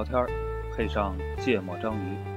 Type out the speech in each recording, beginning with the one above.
聊天，配上芥末章鱼。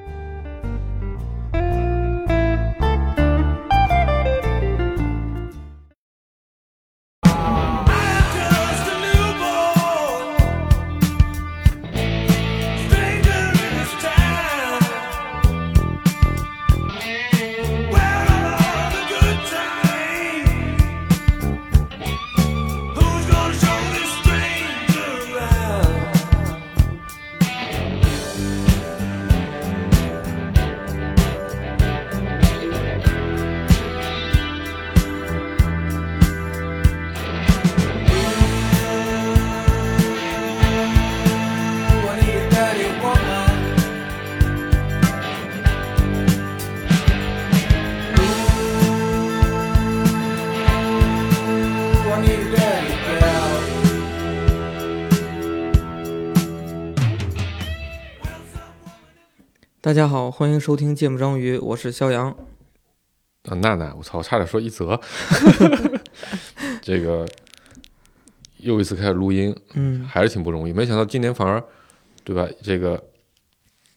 大家好，欢迎收听《芥末章鱼》，我是肖阳。啊，娜娜，我操，我差点说一泽，这个又一次开始录音，嗯，还是挺不容易。没想到今年反而，对吧？这个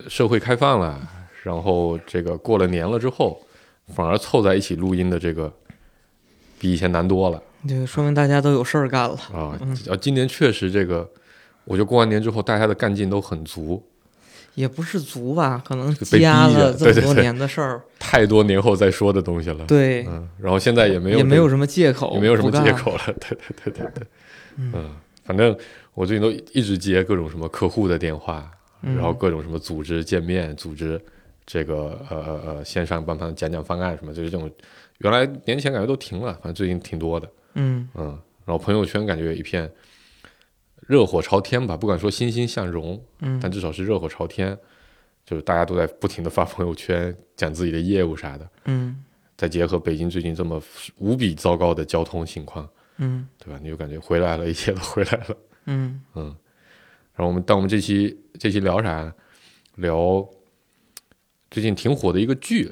社会开放了，然后这个过了年了之后，反而凑在一起录音的这个比以前难多了这个说明大家都有事儿干了。啊！啊，今年确实这个，我觉得过完年之后，大家的干劲都很足，也不是足吧，可能被积压了这么多年的事儿，太多年后再说的东西了。对，嗯，然后现在也没有也没有什么借口，也没有什么借。口了。对对对对对，嗯，反正我最近都一直接各种什么客户的电话，嗯然后各种什么组织见面、组织这个呃呃呃线上帮他们讲讲方案什么，就是这种原来年前感觉都停了，反正最近挺多的，嗯嗯，然后朋友圈感觉一片热火朝天吧，不敢说欣欣向荣，嗯但至少是热火朝天，就是大家都在不停的发朋友圈讲自己的业务啥的，嗯再结合北京最近这么无比糟糕的交通情况。嗯对吧？你就感觉回来了，一切都回来了。嗯 嗯，然后我们，但我们这期这期聊啥？聊最近挺火的一个剧，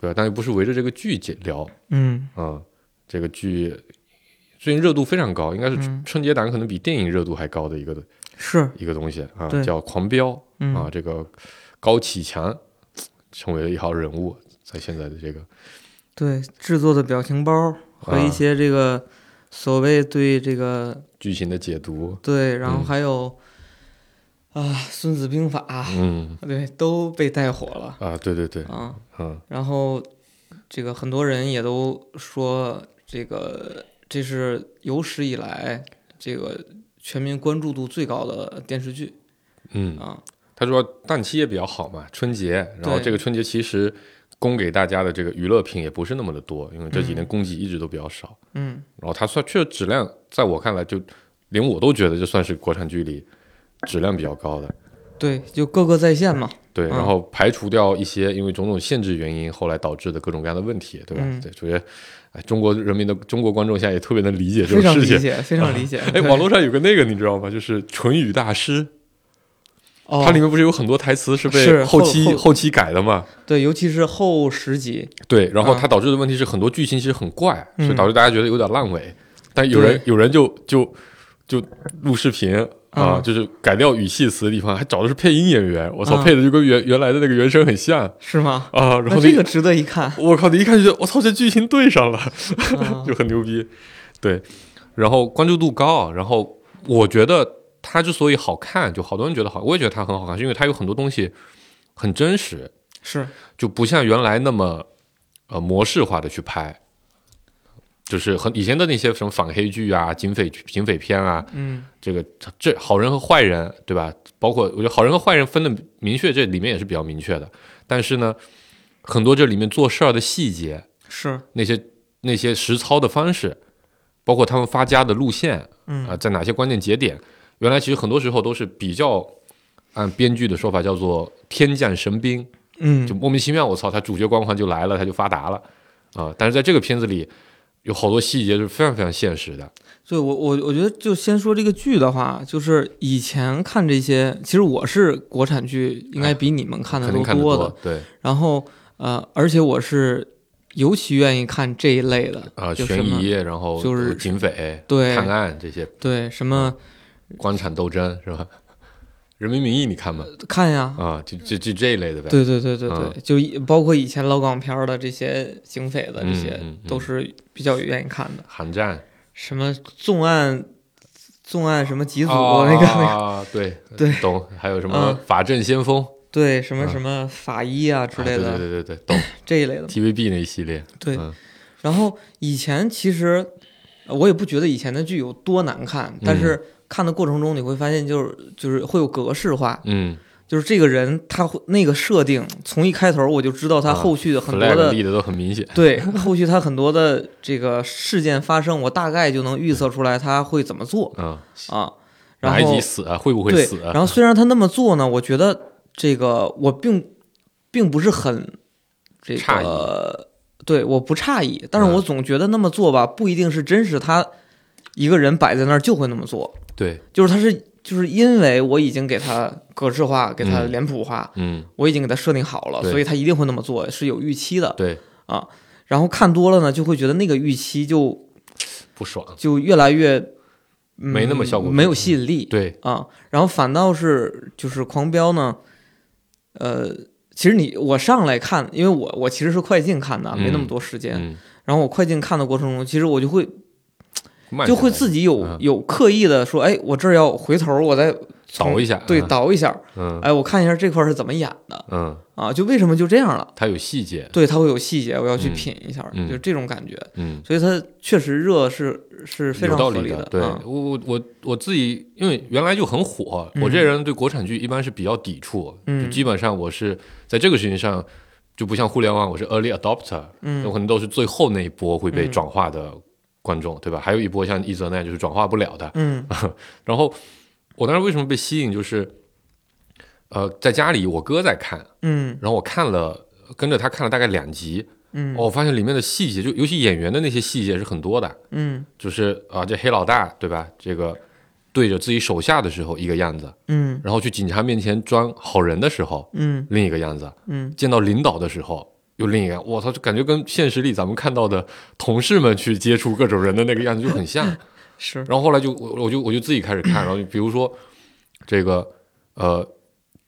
对吧？但又不是围着这个剧解聊嗯嗯、这个剧最近热度非常高，应该是嗯。春节档可能比电影热度还高的一个是，一个东西啊，叫《狂飙》嗯。啊。这个高启强成为了一号人物，在现在的这个对制作的表情包和一啊些这个所谓对这个剧情的解读，对，然后嗯。还有啊《孙子兵法》嗯。对都被带火了啊，对对对，啊。嗯。然后这个很多人也都说，这个这是有史以来这个全民关注度最高的电视剧嗯。啊。他说档期也比较好嘛，春节，然后这个春节其实供给大家的这个娱乐品也不是那么的多，因为这几年嗯供给一直都比较少。嗯然后它算确实质量，在我看来就连我都觉得这算是国产剧里质量比较高的。对，就各个在线嘛。对，嗯然后排除掉一些因为种种限制原因后来导致的各种各样的问题，对吧？嗯对，主要哎，中国人民的中国观众现在也特别能理解这非常种事情。理解，非常理解。哎，对网络上有个那个你知道吗？就是唇语大师，哦，它里面不是有很多台词是被后期后后期改的吗？对，尤其是后十集，对，然后啊它导致的问题是很多剧情其实很怪，嗯所以导致大家觉得有点烂尾。但有人有人就就就录视频啊，嗯就是改掉语气词的地方，还找的是配音演员，我操，嗯配的就跟原原来的那个原声很像是吗？啊。然那后这个值得一看。我靠，你一看就觉得我操，这剧情对上了，啊 就很牛逼。对，然后关注度高，然后我觉得它之所以好看，就好多人觉得好，我也觉得它很好看，是因为它有很多东西很真实，是，就不像原来那么呃模式化的去拍，就是很以前的那些什么反黑剧啊、警匪警匪片啊，嗯这个这好人和坏人，对吧？包括我觉得好人和坏人分的明确，这里面也是比较明确的。但是呢，很多这里面做事儿的细节，是，那些那些实操的方式，包括他们发家的路线啊、嗯在哪些关键节点，原来其实很多时候都是比较按编剧的说法叫做天降神兵，嗯就莫名其妙，我操，他主角光环就来了，他就发达了啊、但是在这个片子里，有好多细节是非常非常现实的。对我我我觉得就先说这个剧的话，就是以前看这些，其实我是国产剧应该比你们看的都多的。对然后呃，而且我是尤其愿意看这一类的啊、悬疑，然后就是警匪、对探案这些对什么官场斗争是吧？人民名义》你看吗？看呀，啊，就就就这一类的呗。对对对对对，嗯就包括以前老港片的这些警匪的这些，嗯嗯嗯。都是比较愿意看的。寒战。什么重案，重案什么几组、那个那个，啊，对 对。懂。还有什么嗯。法阵先锋？对，什么嗯。什么法医啊之啊类的、对对对对对，懂。这一类的。TVB 那一系列，对。嗯。然后以前其实呃我也不觉得以前的剧有多难看，但是看的过程中你会发现就是就是会有格式化，嗯，就是这个人他会那个设定从一开头我就知道他啊后续的很多的立的都很明显。对，后续他很多的这个事件发生，我大概就能预测出来他会怎么做嗯，啊。然后死啊？会不会对死啊？然后虽然他那么做呢，我觉得这个我并并不是很这个，对，我不诧异，但是嗯我总觉得那么做吧，不一定是真实他一个人摆在那儿就会那么做，对，就是他是就是因为我已经给他格式化，给他嗯。脸谱化，嗯，我已经给他设定好了，所以他一定会那么做，是有预期的。对。啊，然后看多了呢，就会觉得那个预期就不爽。就越来越、嗯没那么效果。没有吸引力。对，啊。然后反倒是就是狂飙呢，呃，其实你我上来看，因为我我其实是快进看的，没那么多时间。嗯，然后我快进看的过程中，其实我就会就会自己有、嗯有刻意的说，哎，我这儿要回头，我再倒一下对，嗯倒一下，嗯哎，我看一下这块儿是怎么演的嗯，啊，就为什么就这样了？它有细节。对，它会有细节，我要去嗯品一下，嗯就这种感觉。嗯，所以它确实热是是非常合理的，对嗯我我我我自己，因为原来就很火，我这人对国产剧一般是比较抵触，嗯就基本上我是在这个事情上，就不像互联网，我是 early adopter，嗯有可能都是最后那一波会被嗯转化的观众，对吧？还有一波像一泽那样就是转化不了的。嗯 然后我当时为什么被吸引，就是呃，在家里我哥在看，嗯然后我看了跟着他看了大概两集，嗯哦，我发现里面的细节，就尤其演员的那些细节是很多的。嗯就是啊，这黑老大对吧？这个对着自己手下的时候一个样子，嗯然后去警察面前装好人的时候嗯另一个样子，嗯见到领导的时候又另一个。我操，就感觉跟现实里咱们看到的同事们去接触各种人的那个样子就很像。是然后后来就我我就我就自己开始看，然后就比如说这个呃。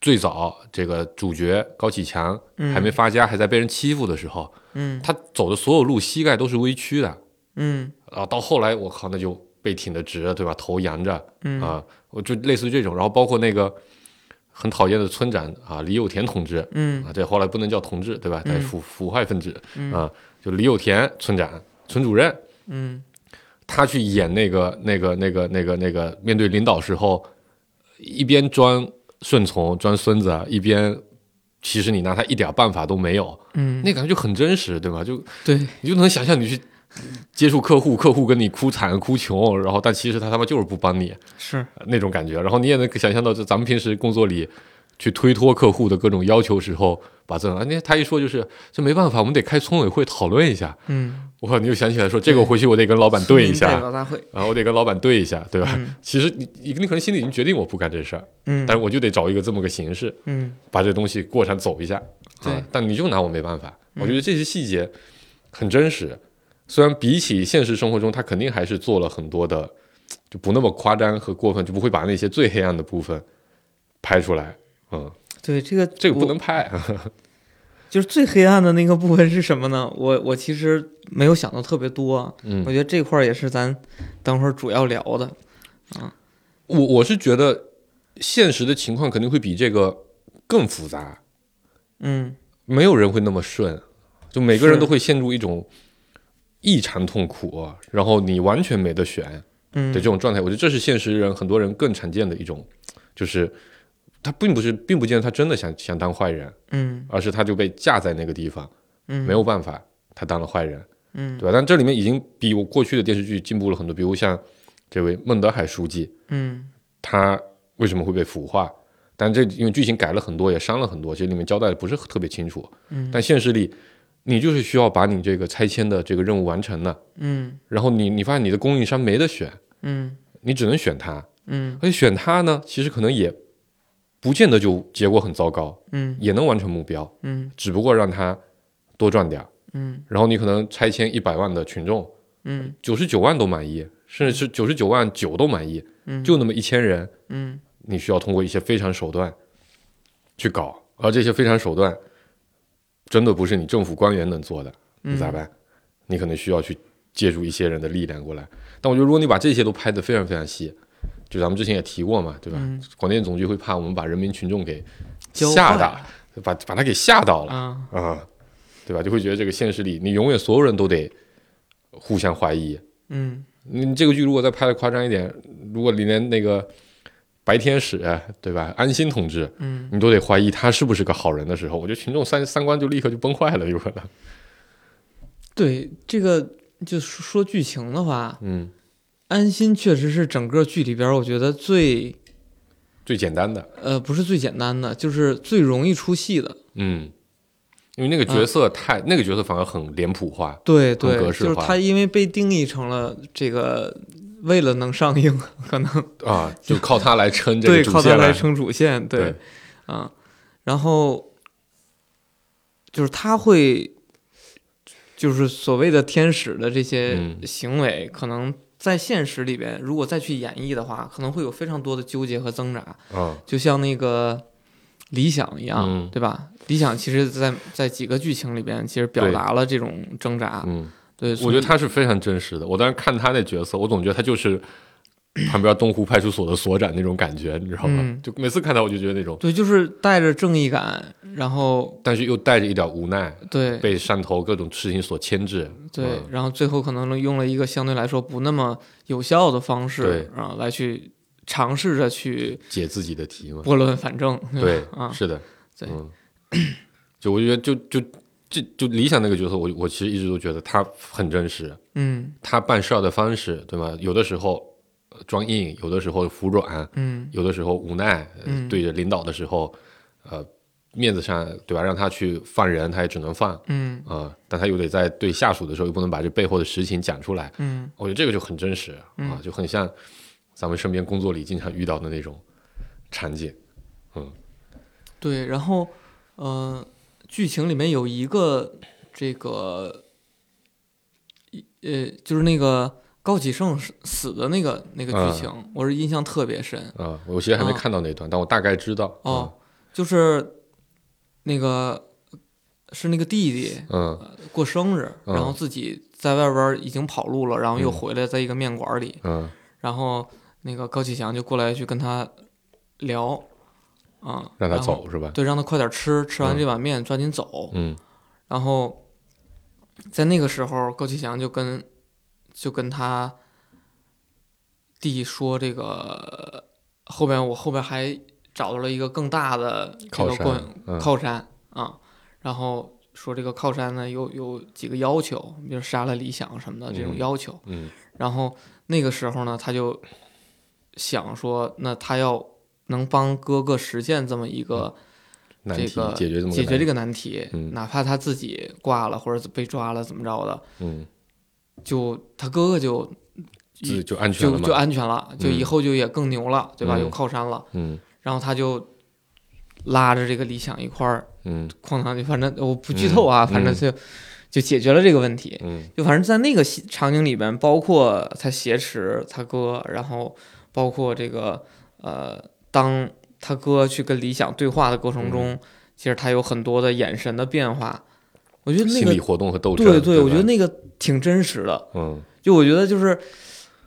最早这个主角高启强还没发家，还在被人欺负的时候，嗯他走的所有路膝盖都是微曲的，嗯啊，到后来我靠，那就背挺的直，对吧？头扬着嗯啊，我就类似于这种，然后包括那个很讨厌的村长啊，李有田同志。嗯。啊，这后来不能叫同志，对吧？腐腐坏分子。嗯。啊，就李有田村长、村主任，嗯。他去演那个那个那个那个那个面对领导时候，一边装顺从装孙子，啊一边其实你拿他一点办法都没有，嗯，那感觉就很真实，对吧？就对。你就能想象你去接触客户，客户跟你哭惨哭穷，然后但其实他他妈就是不帮你是。呃那种感觉，然后你也能想象到，就咱们平时工作里去推脱客户的各种要求时候，把这啊，那他一说就是这没办法，我们得开村委会讨论一下。嗯，我靠，你就想起来说这个回去我得跟老板对一下，表大会啊，我得跟老板对一下，对吧？嗯。其实你你你可能心里已经决定我不干这事儿，嗯。但是我就得找一个这么个形式，嗯。把这东西过上走一下。对。啊，但你就拿我没办法。嗯。我觉得这些细节很真实，虽然比起现实生活中，他肯定还是做了很多的，就不那么夸张和过分，就不会把那些最黑暗的部分拍出来。嗯，对这个这个不能拍。就是最黑暗的那个部分是什么呢？我我其实没有想到特别多嗯，我嗯，觉得这块儿也是咱等会儿主要聊的。我我是觉得现实的情况肯定会比这个更复杂，嗯没有人会那么顺，就每个人都会陷入一种异常痛苦，然后你完全没得选。嗯，的这种状态，我觉得这是现实人很多人更常见的一种，就是他并不是，并不见得他真的想想当坏人，嗯而是他就被架在那个地方，嗯没有办法，他当了坏人，嗯对吧？但这里面已经比我过去的电视剧进步了很多，比如像这位孟德海书记，嗯他为什么会被腐化？但这因为剧情改了很多，也删了很多，其实里面交代的不是特别清楚。嗯但现实里，你就是需要把你这个拆迁的这个任务完成了，嗯。然后你你发现你的供应商没得选，嗯。你只能选他，嗯。而且选他呢，其实可能也不见得就结果很糟糕，嗯。也能完成目标，嗯。只不过让他多赚点。儿。嗯。然后你可能拆迁一百万的群众，嗯。九十九万都满意，甚至是九十九万九都满意，嗯。就那么一千人，嗯。你需要通过一些非常手段去搞，而这些非常手段真的不是你政府官员能做的，你咋办？你可能需要去借助一些人的力量过来。但我觉得，如果你把这些都拍得非常非常细，就咱们之前也提过嘛，对吧？广电总局会怕我们把人民群众给吓到，把把他给吓到了啊，啊、对吧？就会觉得这个现实里，你永远所有人都得互相怀疑。嗯你这个剧如果再拍的夸张一点，如果里面那个白天使，对吧？安心同志，嗯，你都得怀疑他是不是个好人的时候，我觉得群众三三观就立刻就崩坏了，有可能。对这个就说说剧情的话，嗯，安心确实是整个剧里边我觉得最最简单的，呃不是最简单的，就是最容易出戏的。嗯，因为那个角色太，那个角色反而很脸谱化，对对，就是他因为被定义成了这个，为了能上映，可能。啊，就靠他来撑这个对主线来靠他来撑主线，对对。啊，然后就是他会，就是所谓的天使的这些嗯。行为，可能在现实里边，如果再去演绎的话，可能会有非常多的纠结和挣扎，啊，就像那个理想一样，嗯。对吧？理想其实在在几个剧情里边，其实表达了这种挣扎，嗯，对，我觉得他是非常真实的。我当时看他那角色，我总觉得他就是旁边东湖派出所的所长那种感觉，你知道吗？嗯就每次看他，我就觉得那种，对，就是带着正义感，然后但是又带着一点无奈，对被汕头各种事情所牵制。对，嗯然后最后可能用了一个相对来说不那么有效的方式对啊，来去尝试着去解自己的题嘛。拨乱反正，对吧，啊，是的，对嗯，就我觉得就就这就理想那个角色，我我其实一直都觉得他很真实，嗯他办事儿的方式，对吗？有的时候呃装硬，有的时候服软，嗯有的时候无奈，对着领导的时候，呃，面子上对吧？让他去放人，他也只能放啊、嗯呃但他又得在对下属的时候，又不能把这背后的实情讲出来。嗯我觉得这个就很真实啊，嗯就很像咱们身边工作里经常遇到的那种场景。嗯对，然后呃，剧情里面有一个这个一呃，就是那个高启盛死死的那个那个啊剧情，我是印象特别深。啊，我其实还没啊看到那段，但我大概知道。哦，就是那个是那个弟弟嗯，过生日，嗯然后自己在外边已经跑路了，然后又嗯回来，在一个面馆里，嗯然后那个高启强就过来去跟他聊，啊，让他走是吧？对，让他快点吃，吃完嗯这碗面抓紧走。嗯然后在那个时候，高启强就跟就跟他弟说：“这个后边我后边还找到了一个更大的这靠山靠山啊。”然后说这个靠山呢有有几个要求，比如杀了理想什么的这种嗯要求。嗯然后那个时候呢，他就想说，那他要能帮哥哥实现这么一个。这个解决这么个难解决这个难题，嗯。哪怕他自己挂了或者被抓了怎么着的，嗯，就他哥哥就就安全了。就就安全了，就以嗯后就也更牛了，对吧？嗯。有靠山了，嗯。然后他就拉着这个理想一块儿嗯。哐当就，反正我不剧透啊，嗯。反正就就解决了这个问题。嗯。就反正在那个场景里边，包括他挟持他哥，然后包括这个呃，当他哥去跟理想对话的过程中，其实他有很多的眼神的变化。我觉得那个心理活动和斗争。对对，我觉得那个挺真实的。嗯，就我觉得就是，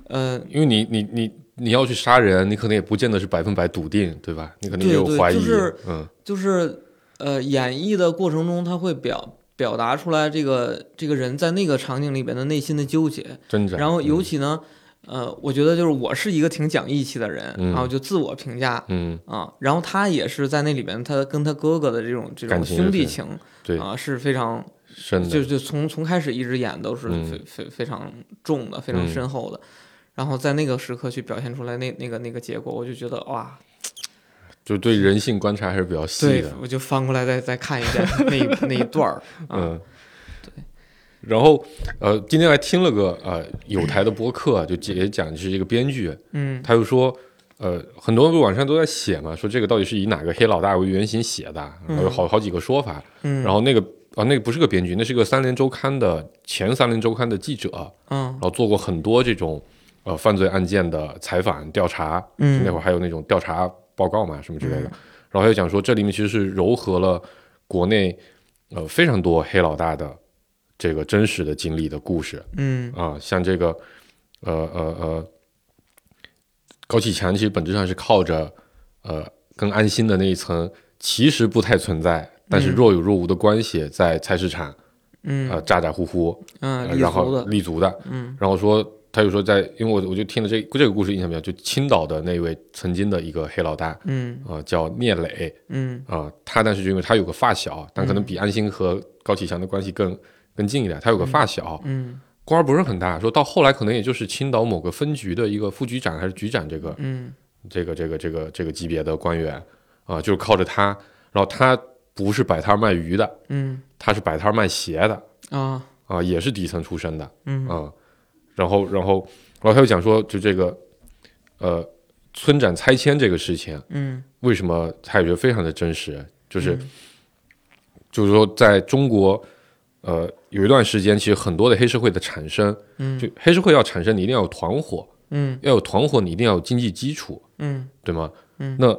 呃，因为你你你你要去杀人，你可能也不见得是百分百笃定，对吧？你肯定也有怀疑。就是嗯就是呃，演绎的过程中，他会表表达出来这个这个人在那个场景里边的内心的纠结。挣扎。然后尤嗯其呢，呃，我觉得就是我是一个挺讲义气的人，嗯然后就自我评价嗯，啊，然后他也是在那里面，他跟他哥哥的这种这种兄弟情对，啊是非常，深的。就就从从开始一直演都是嗯非非非常重的，非常嗯深厚的。然后在那个时刻去表现出来那那个那个结果，我就觉得哇，就对人性观察还是比较细对的。，我就翻过来再再看一遍那一那一段儿 啊，嗯，对。然后呃，今天还听了个呃有台的播客，就也讲是一个编剧，嗯他就说。呃，很多人网上都在写嘛，说这个到底是以哪个黑老大为原型写的，然后有好好几个说法。嗯，然后那个啊，那个不是个编剧，那是个三联周刊的前三联周刊的记者，嗯然后做过很多这种呃犯罪案件的采访调查，嗯那会儿还有那种调查报告嘛，什么之类的。嗯然后他就讲说，这里面其实是糅合了国内呃非常多黑老大的这个真实的经历的故事。嗯。啊、像这个呃呃呃，高启强其实本质上是靠着呃跟安心的那一层其实不太存在，但是嗯。若有若无的关系，在菜市场嗯。呃咋咋呼呼，嗯，呃然后，立足的，嗯。然后说，他就说在，因为我我就听了这这个故事印象比较，就青岛的那位曾经的一个黑老大嗯啊、叫聂磊嗯。啊、他但是就因为他有个发小，但可能比安心和高启强的关系更更近一点，他有个发小，嗯。官儿不是很大，说到后来可能也就是青岛某个分局的一个副局长还是局长这个嗯。这个这个这个这个级别的官员啊、就是靠着他，然后他不是摆摊卖鱼的，嗯。他是摆摊卖鞋的啊。啊、也是底层出身的，嗯。啊、然后然后然后他又讲说，就这个呃村长拆迁这个事情，嗯为什么他也觉得非常的真实，就是、嗯。就是说在中国。呃，有一段时间，其实很多的黑社会的产生，嗯。就黑社会要产生，你一定要有团伙，嗯。要有团伙，你一定要有经济基础，嗯。对吗？嗯。那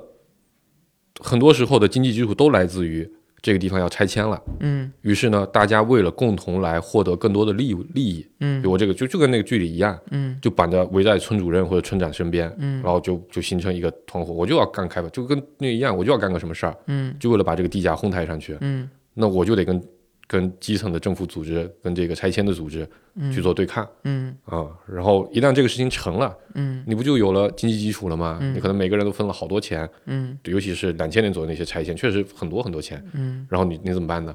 很多时候的经济基础都来自于这个地方要拆迁了，嗯。于是呢，大家为了共同来获得更多的利利益，嗯。比如我这个就就跟那个剧里一样，嗯。就绑着围在村主任或者村长身边，嗯。然后就就形成一个团伙，我就要干开发，就跟那一样，我就要干个什么事儿，嗯。就为了把这个地价哄抬上去，嗯。那我就得跟跟基层的政府组织、跟这个拆迁的组织去做对抗嗯啊。然后一旦这个事情成了，嗯你不就有了经济基础了吗？嗯你可能每个人都分了好多钱，嗯尤其是两千年左右那些拆迁，确实很多很多钱。嗯然后你你怎么办呢？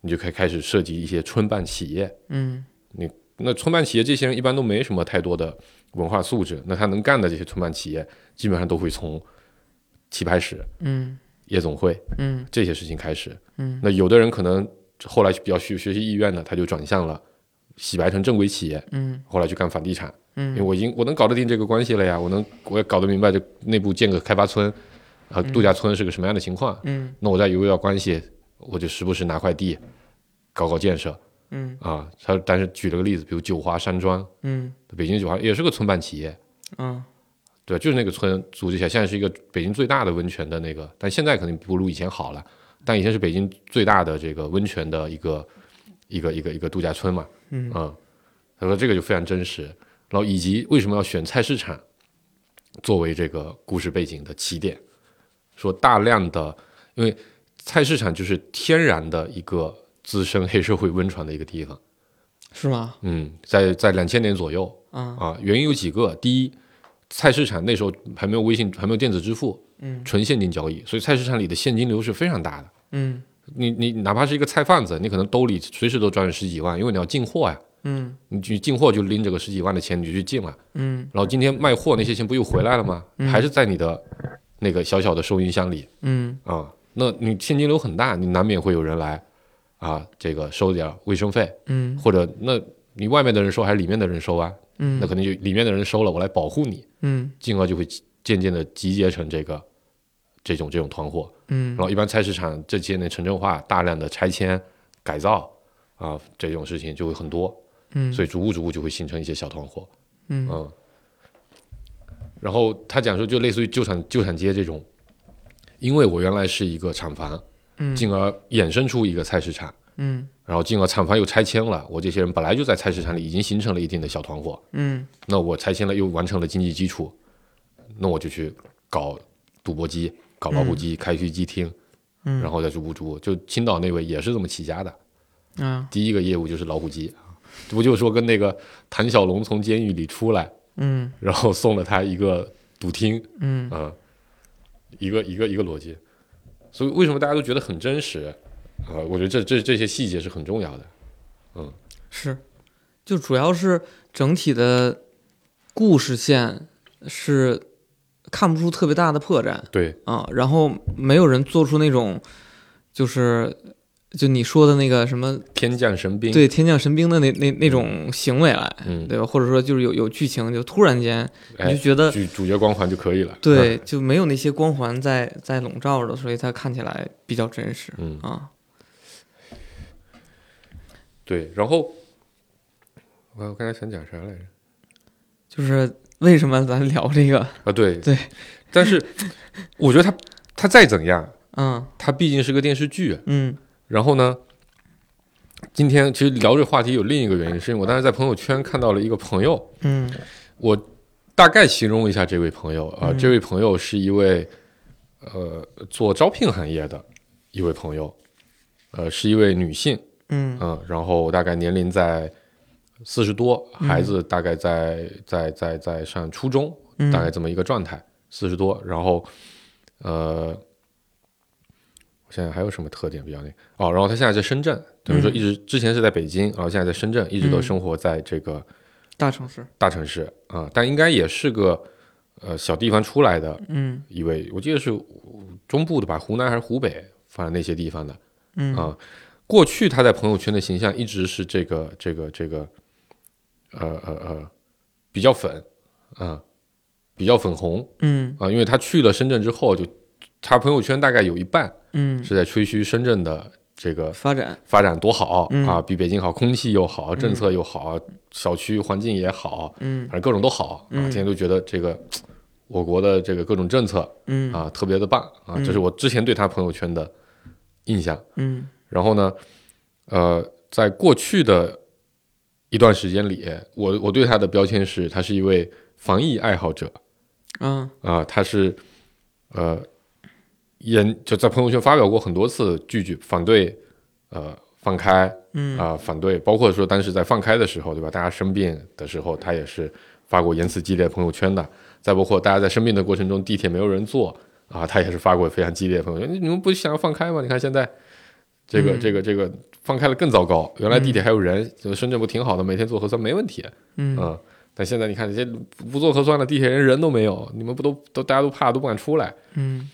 你就可以开始涉及一些村办企业。嗯你那村办企业这些人一般都没什么太多的文化素质，那他能干的这些村办企业，基本上都会从棋牌室、嗯夜总会嗯这些事情开始。嗯那有的人可能后来比较学学习意愿的，他就转向了洗白成正规企业，嗯。后来去干房地产，嗯。因为嗯我已经我能搞得定这个关系了呀，我能我也搞得明白这内部建个开发村，啊度假村是个什么样的情况，嗯。那我再有要关系，我就时不时拿块地搞搞建设。嗯。啊。他但是举了个例子，比如九华山庄，嗯。北京九华也是个村办企业，嗯。对，就是那个村组织起来，现在是一个北京最大的温泉的那个，但现在肯定不如以前好了。但以前是北京最大的这个温泉的一个一个一个一个度假村嘛，嗯他说这个就非常真实。然后以及为什么要选菜市场作为这个故事背景的起点，说大量的，因为菜市场就是天然的一个滋生黑社会温床的一个地方。是吗？嗯，在在两千年左右，啊啊，原因有几个。第一，菜市场那时候还没有微信，还没有电子支付，嗯纯现金交易，所以菜市场里的现金流是非常大的。嗯你你哪怕是一个菜贩子，你可能兜里随时都装着十几万，因为你要进货呀。嗯你去进货就拎着个十几万的钱，你就去进了。嗯然后今天卖货那些钱不又回来了吗？还是在你的那个小小的收银箱里嗯啊。那你现金流很大，你难免会有人来啊，这个收点卫生费，嗯或者那你外面的人收还是里面的人收啊？嗯那可能就里面的人收了，我来保护你。嗯进而就会渐渐的集结成这个这种这种团伙。嗯然后一般菜市场这些年城镇化，大量的拆迁改造啊这种事情就会很多，嗯所以逐步逐步就会形成一些小团伙。嗯嗯。然后他讲说，就类似于旧厂旧厂街这种，因为我原来是一个厂房，嗯进而衍生出一个菜市场，嗯然后进而厂房又拆迁了，我这些人本来就在菜市场里已经形成了一定的小团伙，嗯那我拆迁了，又完成了经济基础，那我就去搞赌博机、搞老虎机、开虚机厅，嗯然后再逐步逐步。就青岛那位也是这么起家的，嗯第一个业务就是老虎机，不就说跟那个谭小龙从监狱里出来，嗯然后送了他一个赌厅，嗯啊、一个一个一个逻辑。所以为什么大家都觉得很真实？啊、我觉得这这这些细节是很重要的。嗯是，就主要是整体的故事线是看不出特别大的破绽对，啊，然后没有人做出那种就是就你说的那个什么天降神兵，，对天降神兵的那那那种行为来，嗯，对吧？或者说就是有有剧情，就突然间你哎就，觉得主主角光环就可以了。对，就没有那些光环在在笼罩着，所以它看起来比较真实嗯，啊。对，然后我我刚才想讲啥来着？就是为什么咱聊这个？啊，对。对，但是 我觉得他他再怎样，嗯。他毕竟是个电视剧。嗯。然后呢，今天其实聊这个话题有另一个原因，是因为我当时在朋友圈看到了一个朋友，嗯。我大概形容一下这位朋友啊、嗯。这位朋友是一位呃做招聘行业的一位朋友，呃是一位女性，嗯。嗯，然后大概年龄在四十多，嗯。孩子大概在在在在上初中，嗯，大概这么一个状态，四十多，然后呃，我现在还有什么特点比较那？哦，然后他现在在深圳，等于说嗯。一直之前是在北京，然后现在在深圳，一直都嗯。生活在这个大城市，大城市啊、但应该也是个呃小地方出来的嗯。一位，我记得是中部的吧，湖南还是湖北，反正那些地方的，嗯。啊，过去他在朋友圈的形象一直是这个这个这个，呃呃呃，比较粉，啊，比较粉红嗯。啊，因为他去了深圳之后，就他朋友圈大概有一半嗯，是在吹嘘深圳的这个发展，发展多好嗯。啊，比北京好，空气又好，政策又好，小区环境也好，嗯反正各种都好啊，嗯天天都觉得这个我国的这个各种政策嗯。啊特别的棒啊，嗯这是我之前对他朋友圈的印象。嗯。然后呢，呃，在过去的一段时间里，我我对他的标签是，他是一位防疫爱好者啊啊、他是呃人就在朋友圈发表过很多次拒绝反对呃放开嗯啊、反对，包括说当时在放开的时候，对吧？大家生病的时候，他也是发过言辞激烈朋友圈的。再包括大家在生病的过程中，地铁没有人坐啊，他也是发过非常激烈的朋友圈。你你们不想要放开吗？你看现在这个、嗯。这个这个放开了更糟糕，原来地铁还有人，就深圳不挺好的，每天做核酸没问题，嗯。嗯。但现在你看，这些不做核酸的地铁人人都没有，你们不都都大家都怕都不敢出来，嗯。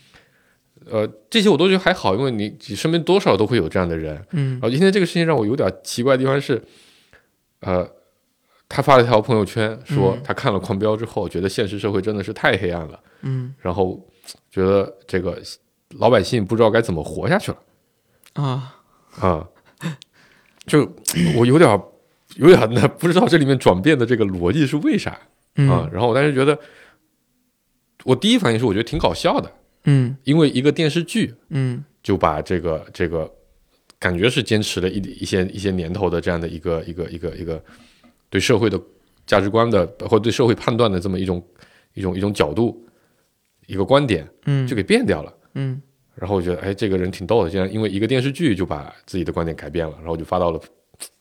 呃，这些我都觉得还好，因为你你身边多少都会有这样的人，嗯。然后今天这个事情让我有点奇怪的地方是，呃，他发了一条朋友圈说嗯他看了《狂飙》之后，觉得现实社会真的是太黑暗了，嗯。然后觉得这个老百姓不知道该怎么活下去了啊。啊，就我有点有点那不知道这里面转变的这个逻辑是为啥啊嗯，然后我当时觉得，我第一反应是我觉得挺搞笑的，嗯。因为一个电视剧嗯。就把这个这个感觉是坚持了一一些一些年头的这样的一个一个一个一个对社会的价值观的或者对社会判断的这么一种一种一种角度一个观点嗯。就给变掉了。嗯然后我觉得，哎，这个人挺逗的，竟然因为一个电视剧就把自己的观点改变了，然后就发到了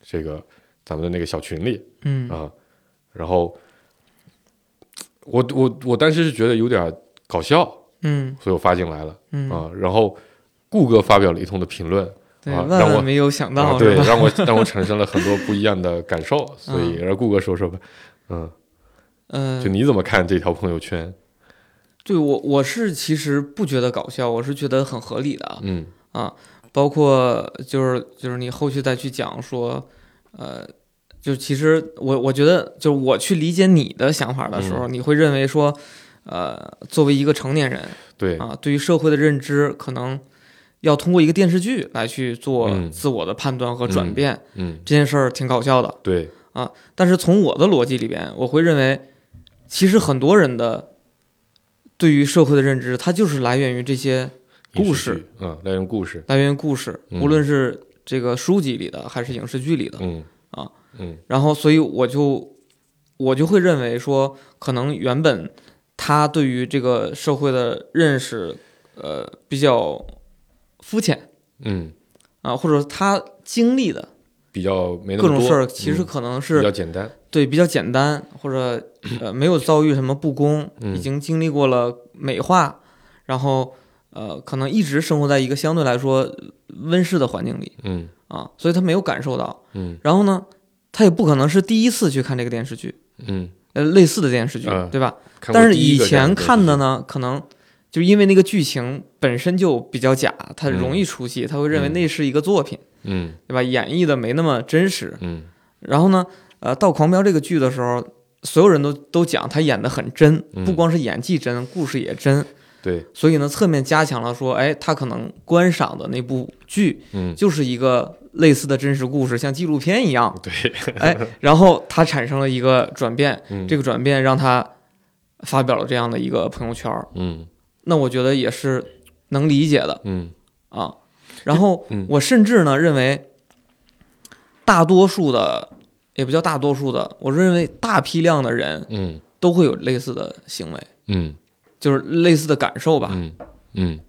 这个咱们的那个小群里。嗯。啊。然后我我我当时是觉得有点搞笑，嗯。所以我发进来了。嗯，啊。然后顾哥发表了一通的评论，对，啊让我没有想到啊，对，让我 让我产生了很多不一样的感受，所以让顾哥说说吧，嗯，嗯。就，你怎么看这条朋友圈？对我我是其实不觉得搞笑，我是觉得很合理的啊。嗯啊，包括就是就是你后续再去讲说，呃，就其实我我觉得就是我去理解你的想法的时候，你会认为说，呃，作为一个成年人对，啊，对于社会的认知可能要通过一个电视剧来去做嗯自我的判断和转变，嗯，这件事儿挺搞笑的。对啊，但是从我的逻辑里边，我会认为，其实很多人的对于社会的认知，它就是来源于这些故事剧，嗯，来源故事，来源于故事，嗯无论是这个书籍里的还是影视剧里的。嗯啊，嗯然后，所以我就我就会认为说，可能原本他对于这个社会的认识，呃，比较肤浅嗯，啊，或者他经历的比较没那么多各种事儿，其实嗯可能是比较简单，对比较简单，或者呃没有遭遇什么不公，嗯已经经历过了美化，然后呃可能一直生活在一个相对来说温室的环境里嗯啊，所以他没有感受到。嗯然后呢，他也不可能是第一次去看这个电视剧，嗯，呃类似的电视剧，嗯对吧？但是以前看的呢，可能就因为那个剧情本身就比较假，他容易出戏，他会认为嗯那是一个作品，嗯对吧？演绎的没那么真实。嗯然后呢，呃，到《狂飙》这个剧的时候，所有人都都讲他演的很真，嗯不光是演技真，故事也真。对，所以呢，侧面加强了说，哎，他可能观赏的那部剧嗯就是一个类似的真实故事，像纪录片一样。对，哎，然后他产生了一个转变，嗯这个转变让他发表了这样的一个朋友圈儿，嗯那我觉得也是能理解的嗯啊。然后嗯我甚至呢认为，大多数的也不叫大多数的，我认为大批量的人嗯都会有类似的行为，嗯就是类似的感受吧。嗯嗯，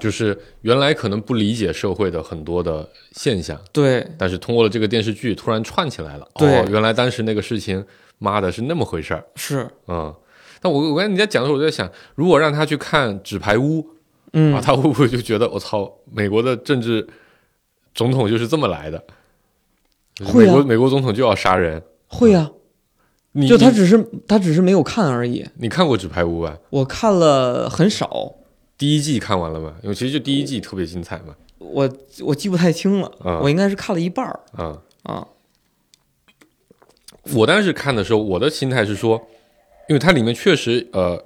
就是原来可能不理解社会的很多的现象，对但是通过了这个电视剧，突然串起来了。对哦，原来当时那个事情，妈的是那么回事儿。是，嗯，但我我刚才你在讲的时候，我就在想，如果让他去看《纸牌屋》嗯啊，，他会不会就觉得我操，美国的政治总统就是这么来的？美国美国总统就要杀人。会啊，你你就他只是他只是没有看而已。你看过《纸牌屋》吧？我看了很少，第一季看完了吗？因为其实就第一季特别精彩嘛。我我记不太清了，啊我应该是看了一半儿啊、啊。我当时看的时候，我的心态是说，因为它里面确实呃，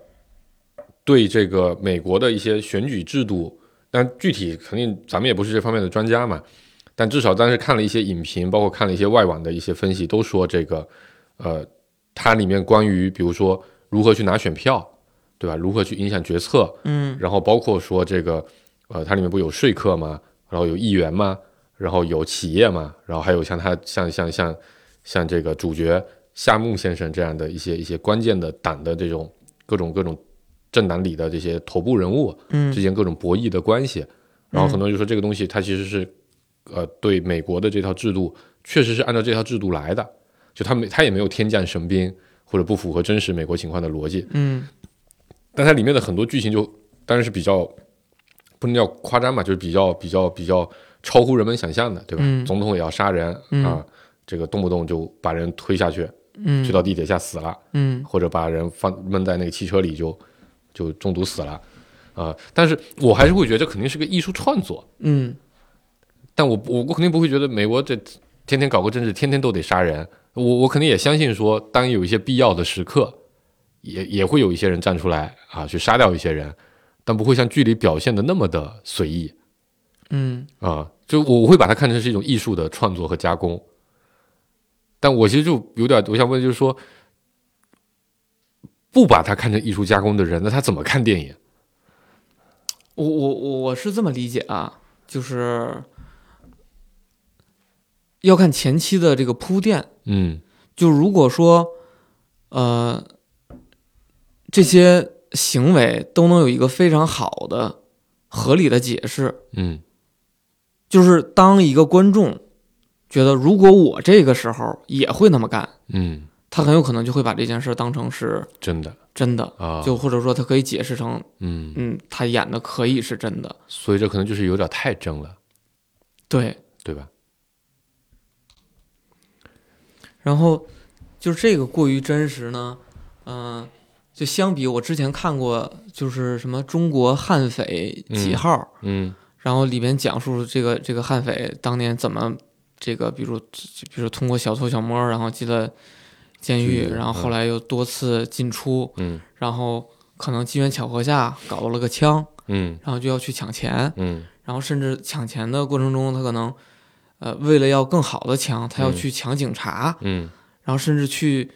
对这个美国的一些选举制度，但具体肯定咱们也不是这方面的专家嘛，但至少当时看了一些影评，包括看了一些外网的一些分析，都说这个呃，它里面关于比如说如何去拿选票，对吧？如何去影响决策，嗯然后包括说这个呃，它里面不有说客吗？然后有议员吗？然后有企业吗，然后还有像他像像像像这个主角夏目先生这样的一些一些关键的党的这种各种各种政党里的这些头部人物嗯之嗯间各种博弈的关系，然后很多人就说这个东西它其实是呃对美国的这套制度确实是按照这套制度来的，就他没他也没有天降神兵或者不符合真实美国情况的逻辑，嗯。但它里面的很多剧情就当然是比较不能叫夸张吧，就是比较比较比较超乎人们想象的，对吧？嗯。总统也要杀人、嗯。啊，这个动不动就把人推下去，嗯。推到地铁下死了，嗯。或者把人放闷在那个汽车里就就中毒死了，啊、但是我还是会觉得这肯定是个艺术创作，嗯但我我我肯定不会觉得美国这天天搞个政治，天天都得杀人。我我肯定也相信说，当有一些必要的时刻，也也会有一些人站出来啊，去杀掉一些人，但不会像剧里表现的那么的随意嗯啊。就我我会把它看成是一种艺术的创作和加工。但我其实就有点，我想问，就是说，不把它看成艺术加工的人，那他怎么看电影？我我我我是这么理解啊，就是要看前期的这个铺垫。嗯就如果说，呃，这些行为都能有一个非常好的、合理的解释，嗯就是当一个观众觉得，如果我这个时候也会那么干，嗯，他很有可能就会把这件事当成是真的真的，啊，就或者说他可以解释成，嗯，嗯，他演的可以是真的，所以这可能就是有点太真了，对。对吧？然后就是这个过于真实呢，嗯、就相比我之前看过，就是什么中国悍匪几嗯号，嗯然后里边讲述这个这个悍匪当年怎么这个，比如比如通过小偷小摸，然后进了监狱，监狱然后后来又多次进出，嗯然后可能机缘巧合下搞到了个枪，嗯然后就要去抢钱，嗯然后甚至抢钱的过程中，他可能呃为了要更好的枪，他要嗯。去抢警察，嗯。然后甚至去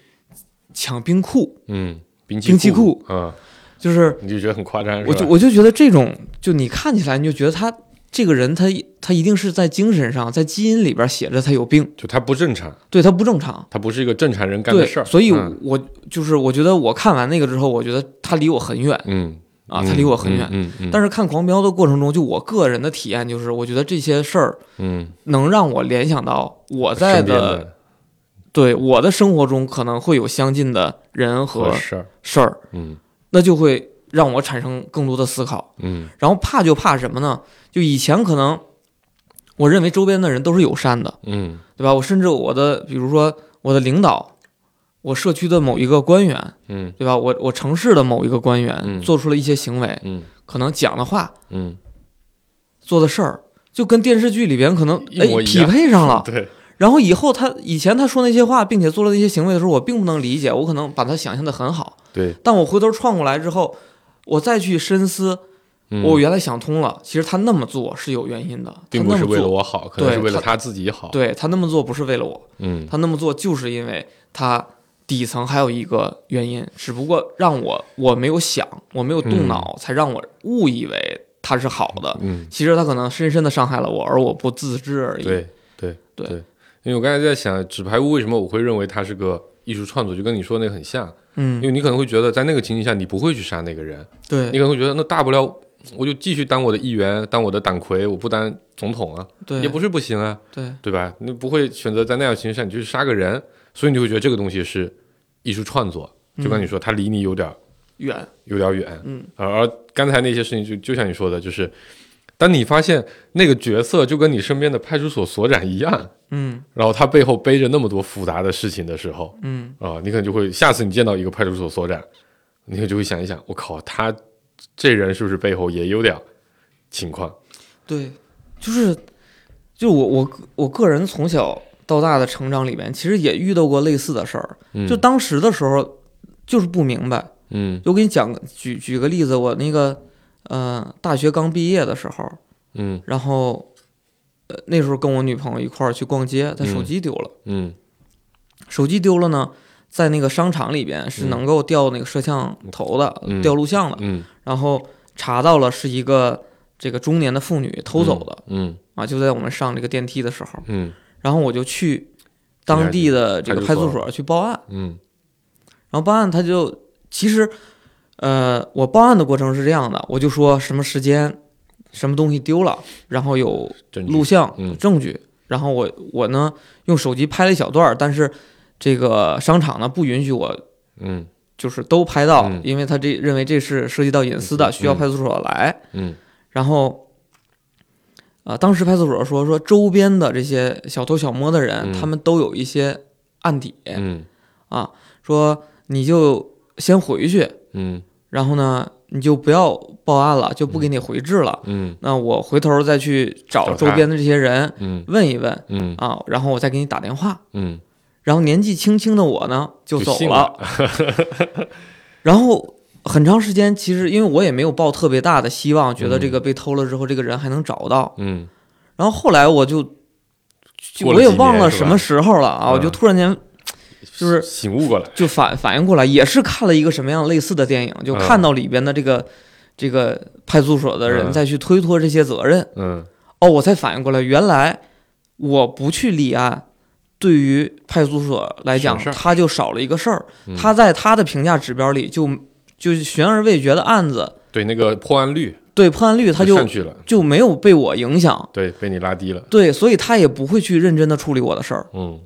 抢冰库，嗯，兵兵器库啊，就是你就觉得很夸张，我就我就觉得这种，就你看起来你就觉得他这个人他他一定是在精神上，在基因里边写着他有病，就他不正常，对他不正常。他不是一个正常人干的事儿，，所以嗯。我就是我觉得我看完那个之后，我觉得他离我很远嗯啊，嗯他离我很远。嗯嗯，但是看《狂飙》的过程中，就我个人的体验就是，我觉得这些事儿嗯能让我联想到我在的的对我的生活中可能会有相近的人和和事儿，事儿，嗯那就会让我产生更多的思考。嗯然后怕就怕什么呢？就以前可能我认为周边的人都是友善的，嗯对吧？我甚至我的，比如说我的领导，我社区的某一个官员，嗯。对吧？我我城市的某一个官员嗯。做出了一些行为，嗯。可能讲的话、嗯，做的事儿，就跟电视剧里边可能哎匹配上了。对，然后以后他以前他说那些话，并且做了那些行为的时候，我并不能理解，我可能把他想象的很好，对，但我回头串过来之后，我再去深思，嗯。我原来想通了，其实他那么做是有原因的，并不是他那么做，为了我好，可能是为了他自己好，对他那么做不是为了我，嗯。他那么做就是因为他底层还有一个原因，只不过让我我没有想，我没有动脑，才让我误以为它是好的。嗯，其实它可能深深的伤害了我，而我不自知而已。对对对因为我刚才在想，纸牌屋为什么我会认为它是个艺术创作，就跟你说那个很像。嗯因嗯，为你可能会觉得，在那个情境下，你不会去杀那个人，对你可能会觉得，那大不了我就继续当我的议员，当我的党魁，我不当总统啊，对，也不是不行啊，对对吧？你不会选择在那样情形下你就去杀个人，所以你就会觉得这个东西是艺术创作。就跟你说，它离你有点远，有点远，嗯，而而刚才那些事情就就像你说的，就是当你发现那个角色就跟你身边的派出所所长一样，嗯。然后他背后背着那么多复杂的事情的时候，嗯，啊、你可能就会下次你见到一个派出所所长，你可能就会想一想，我靠，他这人是不是背后也有点情况？对，就是就我我我个人从小到大的成长里面，其实也遇到过类似的事儿。嗯，就当时的时候，就是不明白。嗯。就给你讲个举举个例子，我那个呃大学刚毕业的时候，嗯。然后呃那时候跟我女朋友一块儿去逛街，她手嗯。机丢了，嗯。手机丢了呢，在那个商场里边是嗯。能够调那个摄像头的，嗯调录像的，嗯，然后查到了是一个这个中年的妇女偷走的、嗯。啊，就在我们上这个电梯的时候，嗯然后我就去当地的这个派出所去报案，嗯。然后报案他就其实，呃，我报案的过程是这样的，我就说什么时间，什么东西丢了，然后有录像、嗯证据，然后我我呢用手机拍了一小段，但是这个商场呢不允许我嗯。就是都拍到，嗯。因为他这认为这是涉及到隐私的，嗯需要派出所来。嗯。然后，呃，当时派出所说说周边的这些小偷小摸的人，嗯他们都有一些案底，嗯啊，说你就先回去，嗯然后呢，你就不要报案了，就不给你回执了。嗯那我回头再去找周边的这些人嗯问一问嗯啊，然后我再给你打电话。嗯，然后年纪轻轻的我呢就走了，然后很长时间，其实因为我也没有抱特别大的希望，觉得这个被偷了之后这个人还能找到。嗯。然后后来我就，我也忘了什么时候了啊，嗯我就突然间就是醒悟过来，就反反应过来，也是看了一个什么样类似的电影，就看到里边的这个、这个派出所的人嗯。再去推脱这些责任，嗯。哦，我才反应过来，原来我不去立案，对于派出所来讲他就少了一个事儿，嗯。他在他的评价指标里就就是悬而未决的案子，对那个破案率对破案率他就就上去了，就没有被我影响，对，被你拉低了，对，所以他也不会去认真的处理我的事儿。嗯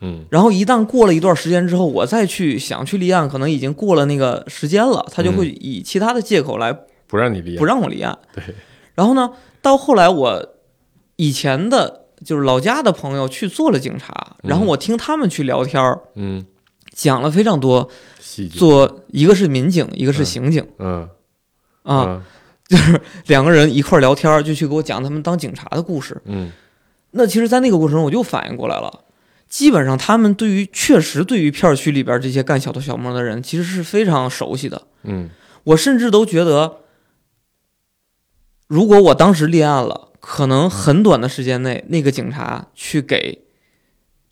嗯。然后一旦过了一段时间之后，我再去想去立案，可能已经过了那个时间了，他就会以其他的借口来不让你立案，不让我立案。对，然后呢，到后来我以前的就是老家的朋友去做了警察，然后我听他们去聊天儿，嗯，讲了非常多，做一个是民警，一个是刑警、嗯啊，两个人一块儿聊天，就去给我讲他们当警察的故事。嗯那其实，在那个过程中，我就反应过来了。基本上，他们对于确实对于片儿区里边这些干小偷小摸的人，其实是非常熟悉的。嗯我甚至都觉得，如果我当时立案了，可能很短的时间内，那个警察去给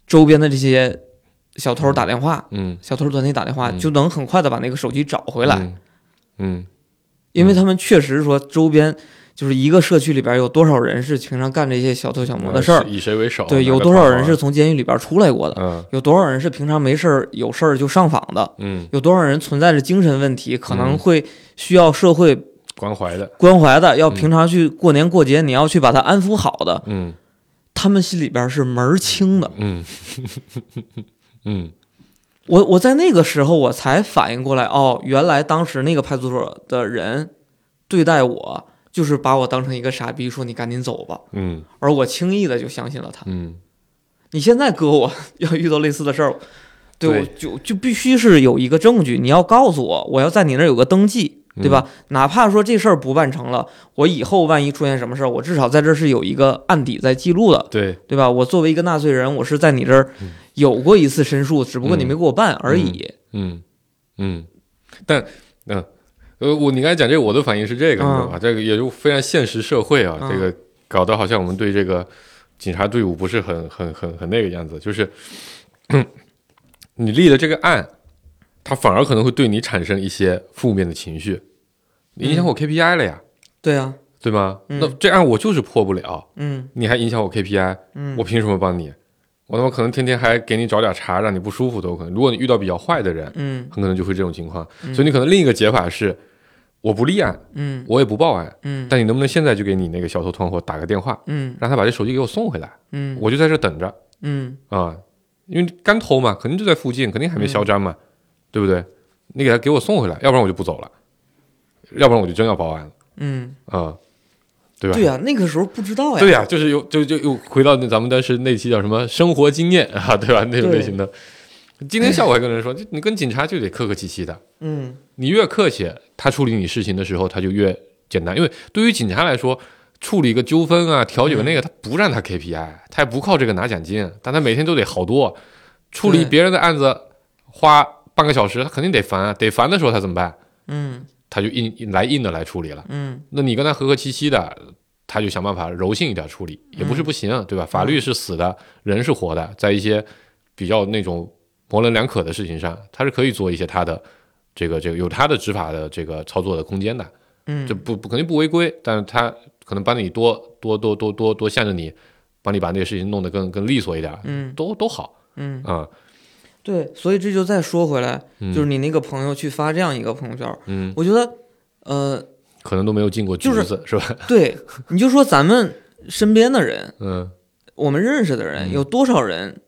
周边的这些小偷打电话，嗯。小偷团体打电话，嗯。就能很快的把那个手机找回来，嗯。嗯。因为他们确实说周边就是一个社区里边有多少人是平常干这些小偷小摸的事儿，以谁为首？对，有多少人是从监狱里边出来过的，嗯。有多少人是平常没事儿有事儿就上访的，嗯。有多少人存在着精神问题，可能嗯。会需要社会关怀的，关怀的，要嗯。平常去过年过节，你要去把他安抚好的，嗯。他们心里边是门儿清的。嗯 嗯。我我在那个时候我才反应过来，哦，原来当时那个派出所的人对待我就是把我当成一个傻逼，说你赶紧走吧，嗯。而我轻易的就相信了他。嗯。你现在搁我 要遇到类似的事儿，对对。我就就必须是有一个证据，你要告诉我，我要在你那儿有个登记，对吧？嗯。哪怕说这事儿不办成了，我以后万一出现什么事儿，我至少在这儿是有一个案底在记录的，对，对吧？我作为一个纳税人，我是在你这儿嗯有过一次申诉，只不过你没给我办而已。嗯。嗯，但嗯。呃，我你刚才讲这个，我的反应是这个，你知道吧？这个也就非常现实社会啊，嗯。这个搞得好像我们对这个警察队伍不是很很很很那个样子，就是。你立的这个案，他反而可能会对你产生一些负面的情绪，影响我 KPI 了呀，对啊，对吗？嗯。那这案我就是破不了，嗯。你还影响我 KPI，嗯。我凭什么帮你？我他妈可能天天还给你找点茬，让你不舒服都有可能。如果你遇到比较坏的人，嗯很可能就会这种情况。所以你可能另一个解法是，我不立案，嗯我也不报案，嗯但你能不能现在就给你那个小偷团伙打个电话，嗯让他把这手机给我送回来，嗯我就在这等着嗯啊，因为干偷嘛，肯定就在附近，肯定还没嚣张嘛，对不对？你给他给我送回来，要不然我就不走了，要不然我就真要报案了嗯，啊，对吧？对呀，那个时候不知道呀，对呀、就是又就就又回到那咱们当时那期叫什么生活经验啊，对吧？那种类型的。今天下午还跟人说，就你跟警察就得客客气气的，嗯你越客气，他处理你事情的时候他就越简单。因为对于警察来说，处理一个纠纷啊，调解个那个，他不让他 KPI，他也不靠这个拿奖金，但他每天都得好多。处理别人的案子花半个小时，他肯定得烦啊，得烦的时候他怎么办？嗯他就硬来硬的来处理了。嗯那你跟他和和气气的，他就想办法柔性一点处理，也不是不行，对吧？法律是死的，人是活的，在一些比较那种模棱两可的事情上，他是可以做一些他的这个这个有他的执法的这个操作的空间的，嗯，这不不肯定不违规，但是他可能帮你多多多多多多向着你，帮你把那个事情弄得更更利索一点，嗯都都好嗯啊，对，所以这就再说回来，嗯就是你那个朋友去发这样一个朋友圈，嗯，我觉得，呃，可能都没有进过局就是子，是吧？对，你就说咱们身边的人，嗯我们认识的人，嗯有多少人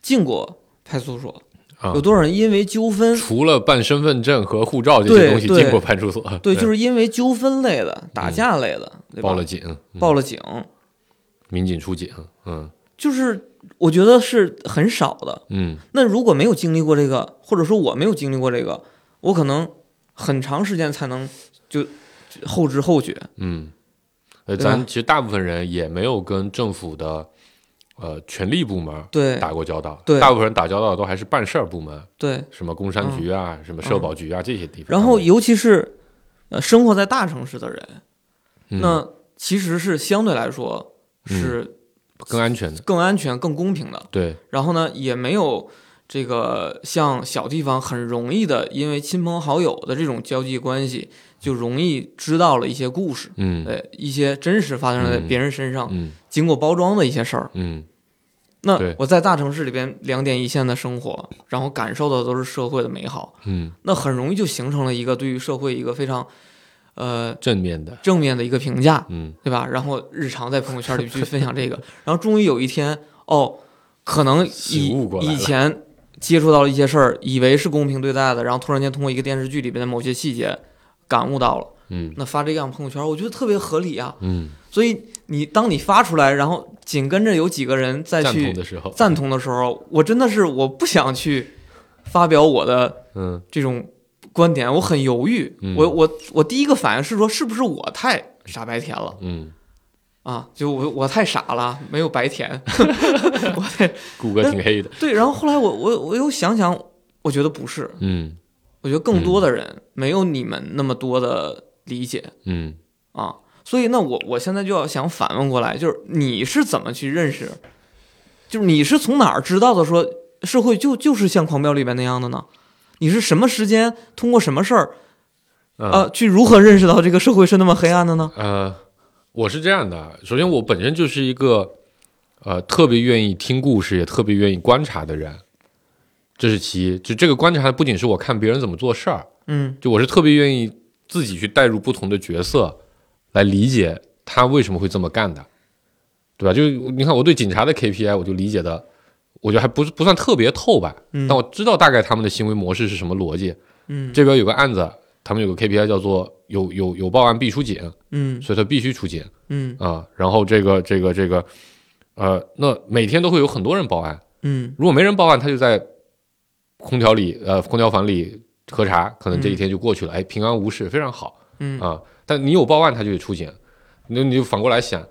进过派出所？啊有，多少人因为纠纷？除了办身份证和护照这些东西进过派出所，对，就是因为纠纷类的、打架类的，对？报了警，嗯报了警，民警出警，嗯就是我觉得是很少的。嗯。那如果没有经历过这个，或者说我没有经历过这个，我可能很长时间才能就就后知后觉。嗯，呃，咱其实大部分人也没有跟政府的呃权力部门对。打过交道，对。大部分人打交道都还是办事儿部门，对，什么工商局啊，什么社保局啊、这些地方。然后尤其是呃生活在大城市的人，嗯。那其实是相对来说是更安全的，更安全、更公平的。对，然后呢，也没有这个像小地方很容易的，因为亲朋好友的这种交际关系，就容易知道了一些故事，嗯。对一些真实发生在嗯。别人身上、嗯。经过包装的一些事儿。嗯。那我在大城市里边两点一线的生活，然后感受到的都是社会的美好，嗯，那很容易就形成了一个对于社会一个非常呃正面的，正面的一个评价，嗯。对吧？然后日常在朋友圈里去分享这个，然后终于有一天，哦，可能以以前接触到了一些事儿，以为是公平对待的，然后突然间通过一个电视剧里边的某些细节感悟到了，嗯。那发这样朋友圈，我觉得特别合理啊。嗯，所以你当你发出来，然后紧跟着有几个人再赞去同的时候，赞同的时候，我真的是我不想去发表我的嗯。这种观点，我很犹豫。嗯我我我第一个反应是说，是不是我太傻白甜了嗯，啊？就我我太傻了，没有白甜。我太骨骼挺黑的，对，然后后来我我我又想想，我觉得不是，嗯我觉得更多的人没有你们那么多的理解嗯啊。所以那我我现在就要想反问过来，就是你是怎么去认识？就是你是从哪儿知道的说社会就就是像《狂飙》里边那样的呢？你是什么时间通过什么事儿嗯呃去如何认识到这个社会是那么黑暗的呢？呃，我是这样的，首先我本身就是一个呃特别愿意听故事，也特别愿意观察的人，这是其一。就这个观察不仅是我看别人怎么做事儿，嗯就我是特别愿意自己去带入不同的角色，来理解他为什么会这么干的，对吧？就是你看我对警察的 KPI，我就理解的，我觉得还不是不算特别透吧，嗯但我知道大概他们的行为模式是什么逻辑。嗯这边有个案子，他们有个 KPI 叫做有有有报案必出警，嗯所以他必须出警嗯啊。然后这个这个这个，呃，那每天都会有很多人报案，嗯如果没人报案，他就在空调里呃空调房里喝茶，可能这一天就过去了，哎，平安无事，非常好嗯啊。但你有报案，他就得出警，那你就反过来想，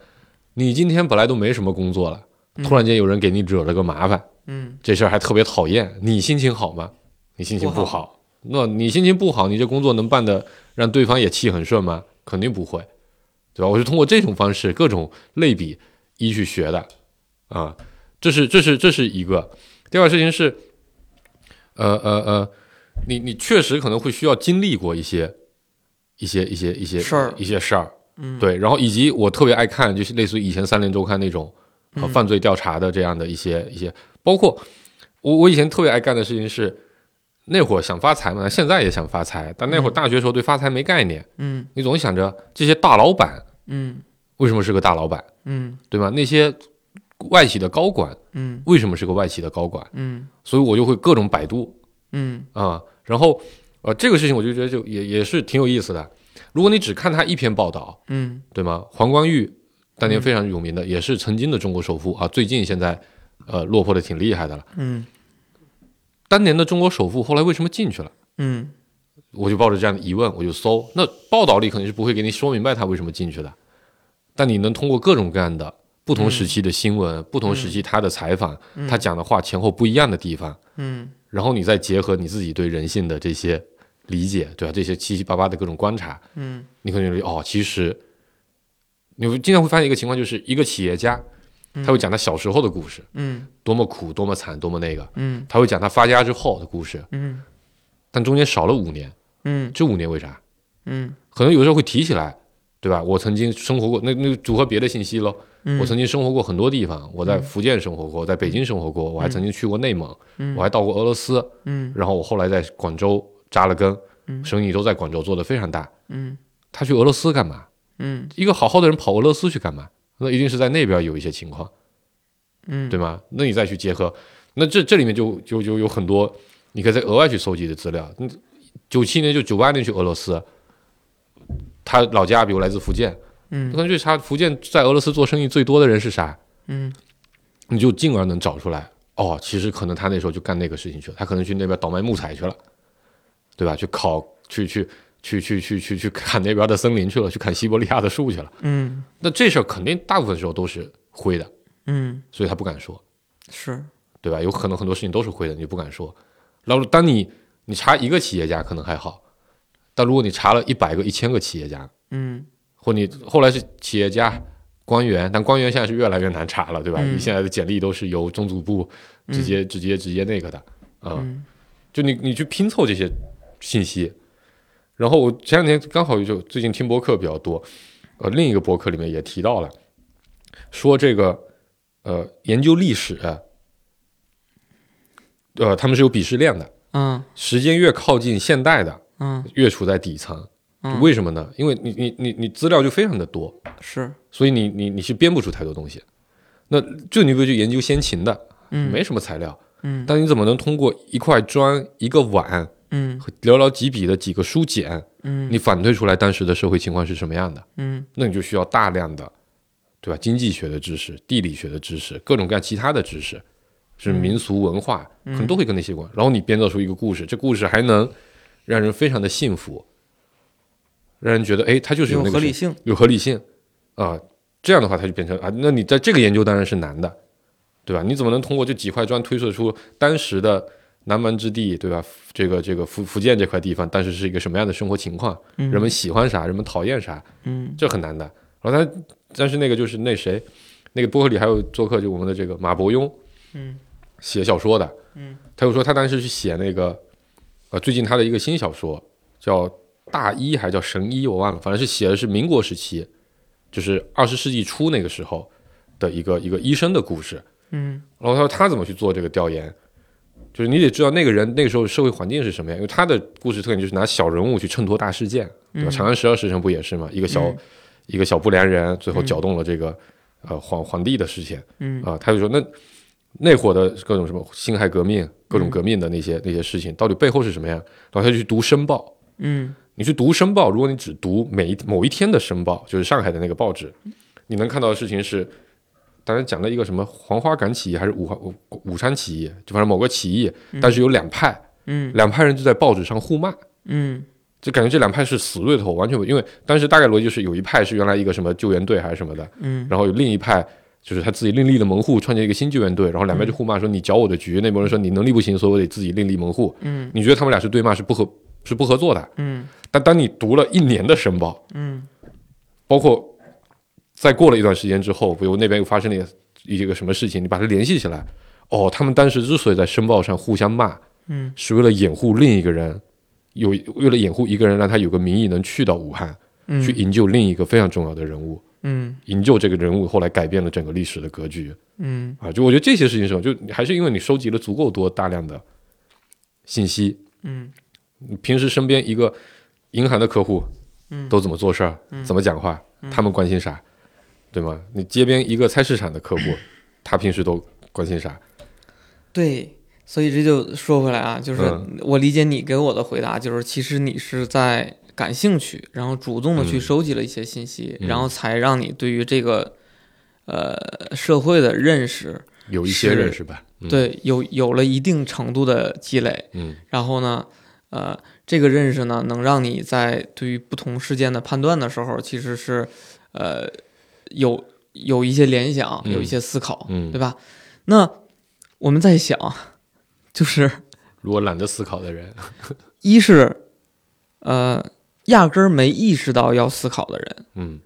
你今天本来都没什么工作了，突然间有人给你惹了个麻烦，嗯这事儿还特别讨厌，你心情好吗？你心情不好，那你心情不好，你这工作能办的让对方也气很顺吗？肯定不会，对吧？我是通过这种方式，各种类比一去学的，啊，这是这是这是一个。第二个事情是，呃呃呃，你你确实可能会需要经历过一些一些一些一些事儿一些事儿，嗯，对，然后以及我特别爱看，就是类似于以前三联周刊那种呃犯罪调查的这样的一些一些，包括我我以前特别爱干的事情是。那会儿想发财嘛，现在也想发财，但那会儿大学时候对发财没概念。嗯你总想着这些大老板嗯为什么是个大老板，嗯对吧？那些外企的高管嗯为什么是个外企的高管？嗯所以我就会各种百度嗯啊、然后呃，这个事情我就觉得就也也是挺有意思的。如果你只看他一篇报道，嗯对吗？黄光裕当年非常有名的，也是曾经的中国首富啊，最近现在呃落魄的挺厉害的了。嗯当年的中国首富后来为什么进去了？嗯我就抱着这样的疑问，我就搜。那报道里肯定是不会给你说明白他为什么进去的，但你能通过各种各样的不同时期的新闻、不同时期他的采访、他讲的话前后不一样的地方，嗯然后你再结合你自己对人性的这些理解，对吧？这些七七八八的各种观察，嗯你可能觉得哦，其实你会经常会发现一个情况，就是一个企业家，他会讲他小时候的故事，嗯。多么苦，多么惨，多么那个，嗯。他会讲他发家之后的故事，嗯。但中间少了五年，嗯。这五年为啥？嗯。可能有时候会提起来，对吧？我曾经生活过，那那组合别的信息喽。嗯。我曾经生活过很多地方，我在福建生活过，在北京生活过，我还曾经去过内蒙，我还到过俄罗斯，嗯。然后我后来在广州扎了根，嗯。生意都在广州做得非常大。嗯。他去俄罗斯干嘛？嗯一个好好的人跑俄罗斯去干嘛？那一定是在那边有一些情况，嗯对吗？那你再去结合，那这这里面就就就有很多你可以再额外去搜集的资料。嗯，九七年就九八年去俄罗斯，他老家比如来自福建，嗯可能去查福建在俄罗斯做生意最多的人是啥，嗯你就进而能找出来。哦，其实可能他那时候就干那个事情去了，他可能去那边倒卖木材去了，对吧？去烤，去去去去去去去看那边的森林去了，去看西伯利亚的树去了。嗯那这事儿肯定大部分时候都是灰的，嗯所以他不敢说，是对吧？有可能很多事情都是灰的，你就不敢说。然后当你你查一个企业家可能还好，但如果你查了一百个、一千个企业家，嗯或你后来是企业家、官员，但官员现在是越来越难查了，对吧？嗯你现在的简历都是由中组部直接、直接直接那个的，啊、嗯就你你去拼凑这些信息，然后我前两天刚好就最近听播客比较多，呃，另一个播客里面也提到了，说这个呃研究历史，呃他们是有鄙视链的，嗯。时间越靠近现代的嗯。越处在底层，嗯。为什么呢？因为你你你你资料就非常的多，是。所以你你你是编不出太多东西。那最牛逼就研究先秦的，嗯。没什么材料，嗯。但你怎么能通过一块砖、一个碗、嗯寥寥几笔的几个书简，嗯你反推出来当时的社会情况是什么样的？嗯那你就需要大量的，对吧？经济学的知识、地理学的知识、各种各样其他的知识，是民俗文化，可能都会跟那些有关。然后你编造出一个故事，这故事还能让人非常的信服，让人觉得，哎，它就是有那个合理性有合理性啊。这样的话，它就变成啊，那你在这个研究当然是难的，对吧？你怎么能通过这几块砖推测出当时的南蛮之地，对吧？这个这个福福建这块地方但是是一个什么样的生活情况？嗯人们喜欢啥，人们讨厌啥？嗯这很难的。然后他，但是那个就是那谁，那个播客里还有做客，就我们的这个马伯庸，嗯，写小说的，嗯，他又说他当时去写那个，呃，最近他的一个新小说叫《大医》还是叫《神医》，我忘了，反正是写的是民国时期，就是二十世纪初那个时候的一个一个医生的故事。嗯然后他说他怎么去做这个调研，就是你得知道那个人那个时候社会环境是什么样，因为他的故事特点就是拿小人物去衬托大事件，对吧？长安十二时辰不也是吗？一个小、嗯。一个小不良人，最后搅动了这个、呃皇皇帝的事情嗯。啊、他就说那那会儿的各种什么辛亥革命、各种革命的那些、那些事情，到底背后是什么呀？然后他就去读《申报》，嗯。你去读《申报》，如果你只读每一某一天的《申报》，就是上海的那个报纸，你能看到的事情是，当然讲了一个什么黄花岗起义还是武汉武武昌起义，就反正某个起义，但是有两派，嗯两派人就在报纸上互骂，嗯就感觉这两派是死对头，完全不，因为当时大概逻辑就是有一派是原来一个什么救援队还是什么的，嗯然后有另一派。就是他自己另立的门户，创建一个新救援队，然后两边就互骂说你搅我的局，那波人说你能力不行，所以我得自己另立门户。嗯你觉得他们俩是对骂是不合是不合作的？嗯但当你读了一年的申报，嗯包括再过了一段时间之后，比如那边又发生了一个什么事情，你把它联系起来，哦，他们当时之所以在申报上互相骂，嗯。是为了掩护另一个人，有为了掩护一个人，让他有个名义能去到武汉，嗯。去营救另一个非常重要的人物，嗯。营救这个人物后来改变了整个历史的格局嗯。啊！就我觉得这些事情上，就还是因为你收集了足够多大量的信息，嗯。你平时身边一个银行的客户，嗯。都怎么做事儿，怎么讲话，他们关心啥，对吗？你街边一个菜市场的客户，他平时都关心啥？对，所以这就说回来啊，就是嗯我理解你给我的回答，就是其实你是在感兴趣，然后主动的去嗯收集了一些信息，嗯然后才让你对于这个呃社会的认识，有一些认识吧？嗯，对有有了一定程度的积累，嗯然后呢，呃，这个认识呢，能让你在对于不同事件的判断的时候，其实是呃有有一些联想，嗯。有一些思考，嗯。对吧？那我们在想，就是如果懒得思考的人，一是呃压根儿没意识到要思考的人，嗯。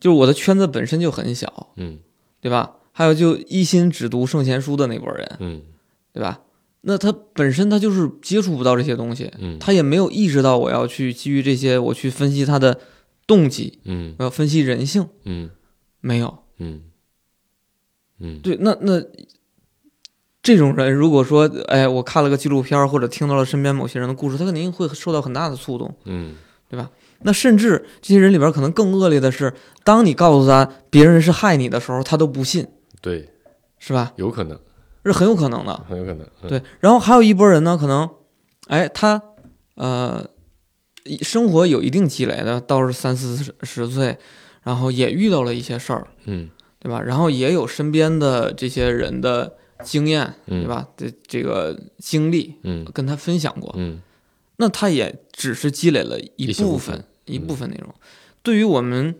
就是我的圈子本身就很小，嗯。对吧？还有就一心只读圣贤书的那波人，嗯。对吧？那他本身他就是接触不到这些东西，嗯。他也没有意识到我要去基于这些我去分析他的动机，嗯。我要分析人性，嗯没有。嗯嗯，对，那那这种人，如果说，哎，我看了个纪录片儿或者听到了身边某些人的故事，他肯定会受到很大的触动。嗯那甚至这些人里边可能更恶劣的是，当你告诉他别人是害你的时候，他都不信，对，是吧？有可能，这是很有可能的。很有可能，嗯对，然后还有一波人呢，可能，哎，他呃，一生活有一定积累的，到是三四十十岁，然后也遇到了一些事儿，嗯对吧？然后也有身边的这些人的经验，嗯对吧？这这个经历嗯跟他分享过，嗯那他也只是积累了一部部分一部分内容。对于我们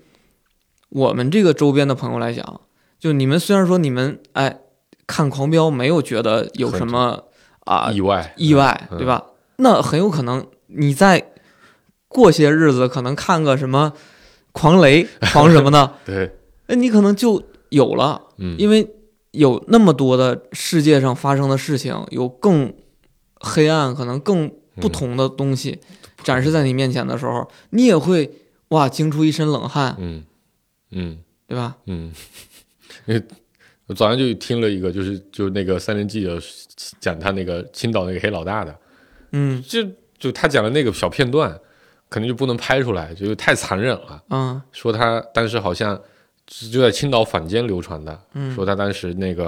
我们这个周边的朋友来讲，就你们虽然说你们哎看《狂飙》没有觉得有什么啊意外意外，嗯对吧？那很有可能你在过些日子可能看个什么狂雷、狂什么呢，对，哎，你可能就有了，嗯，因为有那么多的世界上发生的事情，有更黑暗、可能更不同的东西展示在你面前的时候，你也会哇惊出一身冷汗，嗯。嗯。对吧？嗯，因为我早上就听了一个，就是就那个三联记者讲他那个青岛那个黑老大的，嗯。就就他讲的那个小片段，可能就不能拍出来，就是太残忍了。嗯。说他当时好像就在青岛坊间流传的，嗯。说他当时那个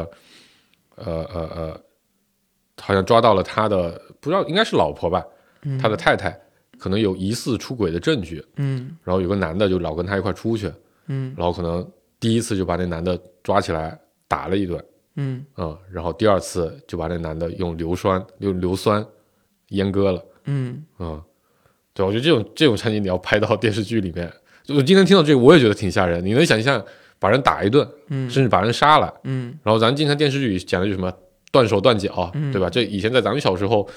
呃呃呃，好像抓到了他的不知道应该是老婆吧，嗯。他的太太可能有疑似出轨的证据，嗯。然后有个男的就老跟他一块出去，嗯。然后可能第一次就把那男的抓起来打了一顿，嗯。嗯，然后第二次就把那男的用硫酸用硫酸阉割了，嗯。嗯，对，我觉得这种这种场景你要拍到电视剧里面，就我今天听到这个我也觉得挺吓人，你能想象把人打一顿，嗯甚至把人杀了，嗯。然后咱经常电视剧里讲的就什么断手断脚，嗯对吧？这以前在咱们小时候，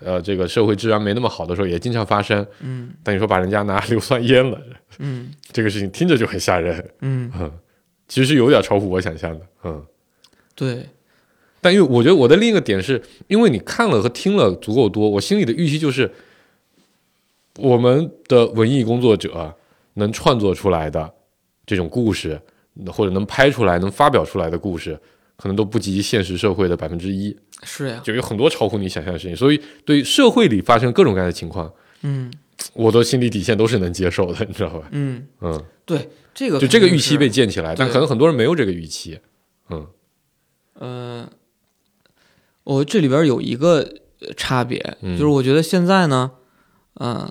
呃，这个社会治安没那么好的时候也经常发生，嗯。但你说把人家拿 硫酸淹了，嗯。这个事情听着就很吓人，嗯，嗯，其实是有点超乎我想象的，嗯。对，但因为我觉得我的另一个点是，因为你看了和听了足够多，我心里的预期就是，我们的文艺工作者能创作出来的这种故事，或者能拍出来、能发表出来的故事，可能都不及现实社会的百分之一，是呀，就有很多超乎你想象的事情。所以，对社会里发生各种各样的情况，嗯。我的心理底线都是能接受的，你知道吧？嗯，嗯，对，这个就这个预期被建起来，但可能很多人没有这个预期。嗯。呃，我这里边有一个呃差别，嗯。就是我觉得现在呢，嗯、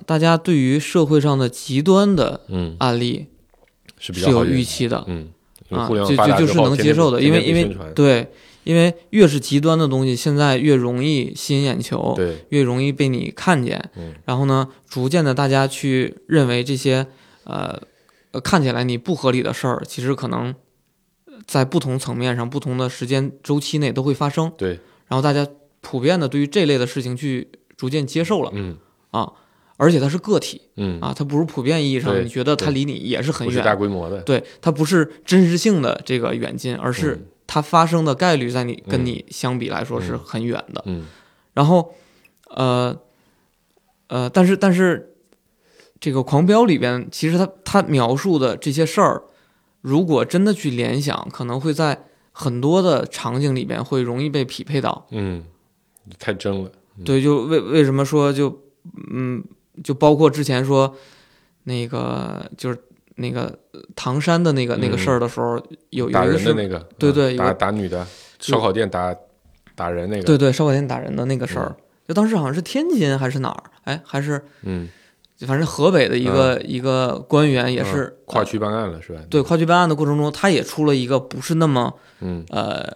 大家对于社会上的极端的嗯，案例是有预期的，嗯，啊，就就就是能接受的，因为因为为对，因为越是极端的东西，现在越容易吸引眼球，对，越容易被你看见，嗯。然后呢，逐渐的大家去认为这些呃呃看起来你不合理的事儿，其实可能在不同层面上、不同的时间周期内都会发生，对，然后大家普遍的对于这类的事情去逐渐接受了嗯。啊，而且它是个体嗯，啊，它不是普遍意义上对你觉得它离你也是很不是大，规模的，对，它不是真实性的这个远近，而是嗯。它发生的概率在你跟嗯你相比来说是嗯。很远的。嗯。然后，呃呃，但是但是这个《狂飙》里边，其实他他描述的这些事儿，如果真的去联想，可能会在很多的场景里边会容易被匹配到。嗯，太真了。对，就为为什么说就嗯，就包括之前说那个就是那个唐山的那个、那个事儿的时候，有有打一个人的那个，对对有个打女的，烧烤店打打人那个，对对烧烤店打人的那个事儿，就当时好像是天津还是哪儿，哎，还是嗯，反正河北的一个、一个官员也是、嗯跨区办案了是吧？对，跨区办案的过程中，他也出了一个不是那么嗯，呃